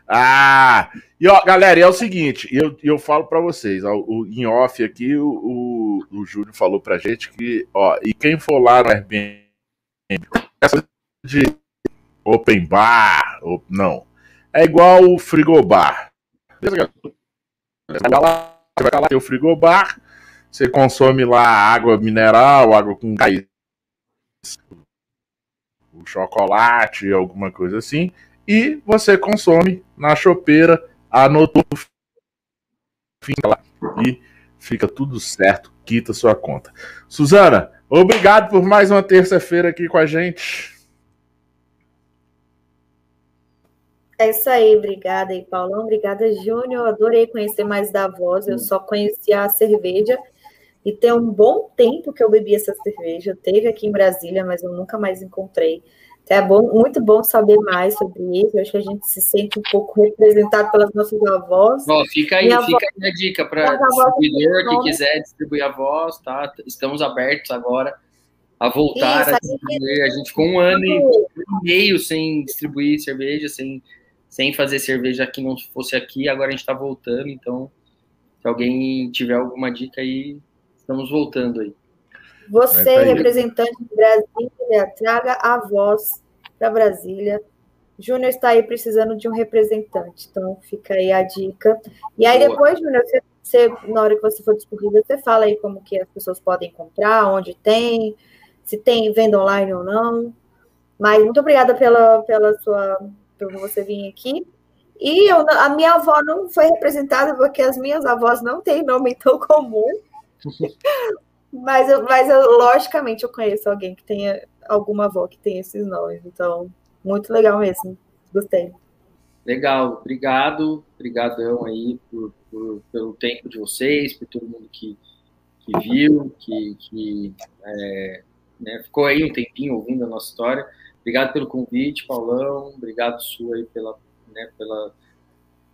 Ah, e ó, galera, é o seguinte, eu, eu falo para vocês, ó, o, em off aqui, o, o, o Júlio falou pra gente que, ó, e quem for lá no Airbnb, essa de open bar, ou, não, é igual o frigobar. Beleza, Você vai lá, você vai lá ter o frigobar, você consome lá água mineral, água com gás, o chocolate, alguma coisa assim, e você consome na chopeira, anotou fim lá e fica tudo certo, quita sua conta. Suzana, obrigado por mais uma terça-feira aqui com a gente. É isso aí, obrigada aí, Paulão. Obrigada, Júnior. Adorei conhecer mais da voz. Eu só conhecia a cerveja e tem um bom tempo que eu bebi essa cerveja. Teve aqui em Brasília, mas eu nunca mais encontrei. É bom, muito bom saber mais sobre isso. Eu acho que a gente se sente um pouco representado pelas nossas avós. Bom, fica aí, Minha fica aí a dica para o distribuidor que quiser distribuir a voz, tá? Estamos abertos agora a voltar isso, a distribuir. A gente ficou um ano e meio sem distribuir cerveja, sem, sem fazer cerveja que não fosse aqui. Agora a gente está voltando, então se alguém tiver alguma dica aí, estamos voltando aí. Você, representante de Brasília, traga a voz para Brasília. Júnior está aí precisando de um representante, então fica aí a dica. E aí Boa. depois, Júnior, você, você, na hora que você for discorrida, você fala aí como que as pessoas podem comprar, onde tem, se tem venda online ou não. Mas muito obrigada pela, pela sua, por você vir aqui. E eu, a minha avó não foi representada porque as minhas avós não têm nome tão comum. Mas, eu, mas eu, logicamente, eu conheço alguém que tenha alguma avó que tenha esses nomes. Então, muito legal mesmo. Gostei. Legal, obrigado, obrigadão aí por, por, pelo tempo de vocês, por todo mundo que, que viu, que, que é, né, ficou aí um tempinho ouvindo a nossa história. Obrigado pelo convite, Paulão, obrigado sua aí pela, né, pela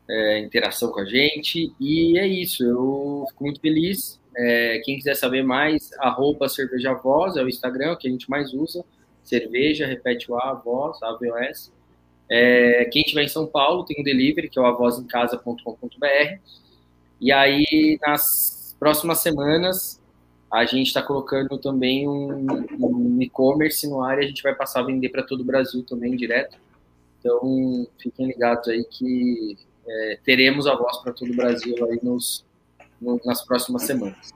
é, interação com a gente. E é isso, eu fico muito feliz é, quem quiser saber mais, arroba cerveja voz é o Instagram que a gente mais usa. Cerveja, repete o A, voz, AVOS. É, quem estiver em São Paulo tem um delivery, que é o avozencasa.com.br. E aí, nas próximas semanas, a gente está colocando também um, um e-commerce no ar e a gente vai passar a vender para todo o Brasil também direto. Então, fiquem ligados aí que é, teremos a voz para todo o Brasil aí nos, nas próximas semanas.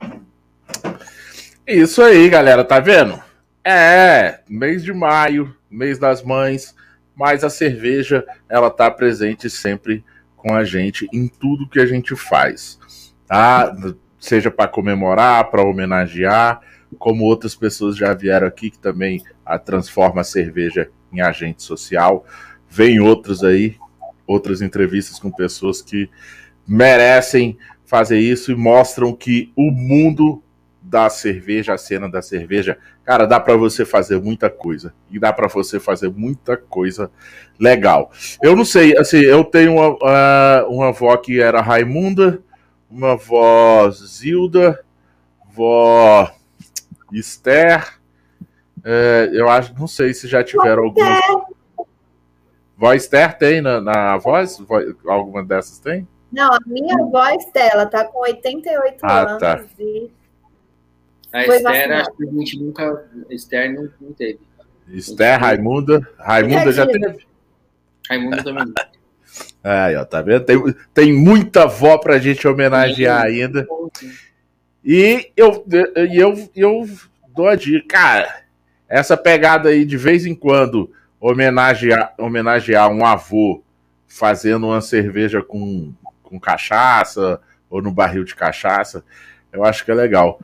Isso aí, galera, tá vendo? É, mês de maio, mês das mães, mas a cerveja, ela tá presente sempre com a gente em tudo que a gente faz, tá? Seja para comemorar, para homenagear, como outras pessoas já vieram aqui que também a transforma a cerveja em agente social. Vem outros aí, outras entrevistas com pessoas que merecem fazer isso e mostram que o mundo da cerveja, a cena da cerveja, cara, dá para você fazer muita coisa e dá para você fazer muita coisa legal. Eu não sei, assim, eu tenho uma, uh, uma avó que era Raimunda, uma avó Zilda, vó Esther, é, eu acho, não sei se já tiveram algumas. Vó Esther tem na, na voz? Alguma dessas tem? Não, a minha avó Estela tá com 88 ah, anos tá. e. A Esther, acho que a gente nunca. Esther não, não teve. Esther, Raimunda. Raimunda já teve? Raimunda também. Aí, ó, tá vendo? Tem, tem muita avó pra gente homenagear ainda. E eu, eu, eu dou a dica, cara, essa pegada aí de vez em quando homenagear, homenagear um avô fazendo uma cerveja com com cachaça ou no barril de cachaça. Eu acho que é legal.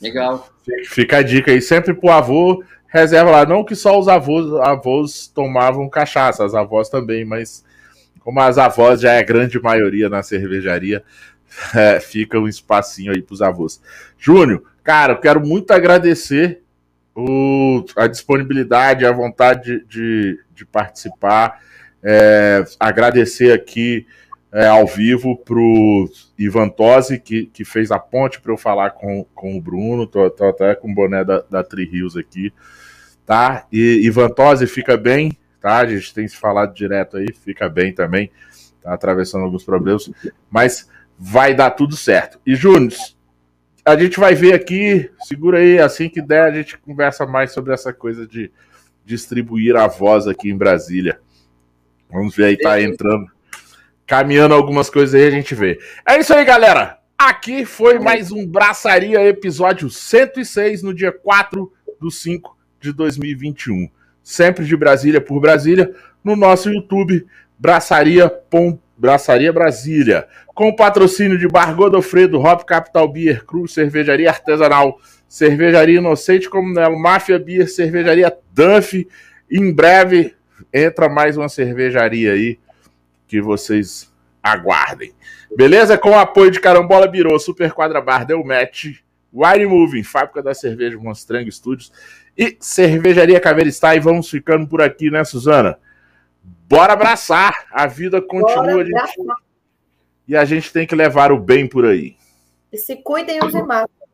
Legal. Fica a dica aí, sempre pro avô, reserva lá. Não que só os avós, avós tomavam cachaça, as avós também, mas como as avós já é a grande maioria na cervejaria, é, fica um espacinho aí pros avós. Júnior, cara, eu quero muito agradecer o, a disponibilidade, a vontade de, de, de participar. É, agradecer aqui é, ao vivo pro Ivan Tosi, que, que fez a ponte para eu falar com, com o Bruno. Tô, tô até com o boné da, da Tri Rios aqui. Tá? E Ivan Tosi, fica bem, tá? A gente tem se falado direto aí, fica bem também. Tá atravessando alguns problemas, mas vai dar tudo certo. E Júnior, a gente vai ver aqui, segura aí, assim que der, a gente conversa mais sobre essa coisa de distribuir a voz aqui em Brasília. Vamos ver aí, tá entrando caminhando algumas coisas aí, a gente vê. É isso aí, galera. Aqui foi mais um Braçaria, episódio 106, no dia 4 do 5 de 2021. Sempre de Brasília por Brasília, no nosso YouTube, braçaria.com Braçaria Brasília. Com o patrocínio de Bar Godofredo, Hop Capital Beer, Cruz, Cervejaria Artesanal, Cervejaria Inocente Comunelo, Máfia Beer, Cervejaria Duff. Em breve entra mais uma cervejaria aí que vocês aguardem. Beleza? Com o apoio de Carambola Birô, Super Quadra Bar, Deu Match, Wine Moving, Fábrica da Cerveja Monstrango Studios e Cervejaria Caveira está. E vamos ficando por aqui, né, Suzana? Bora abraçar. A vida continua. A gente... E a gente tem que levar o bem por aí. E se cuidem, usem máscara.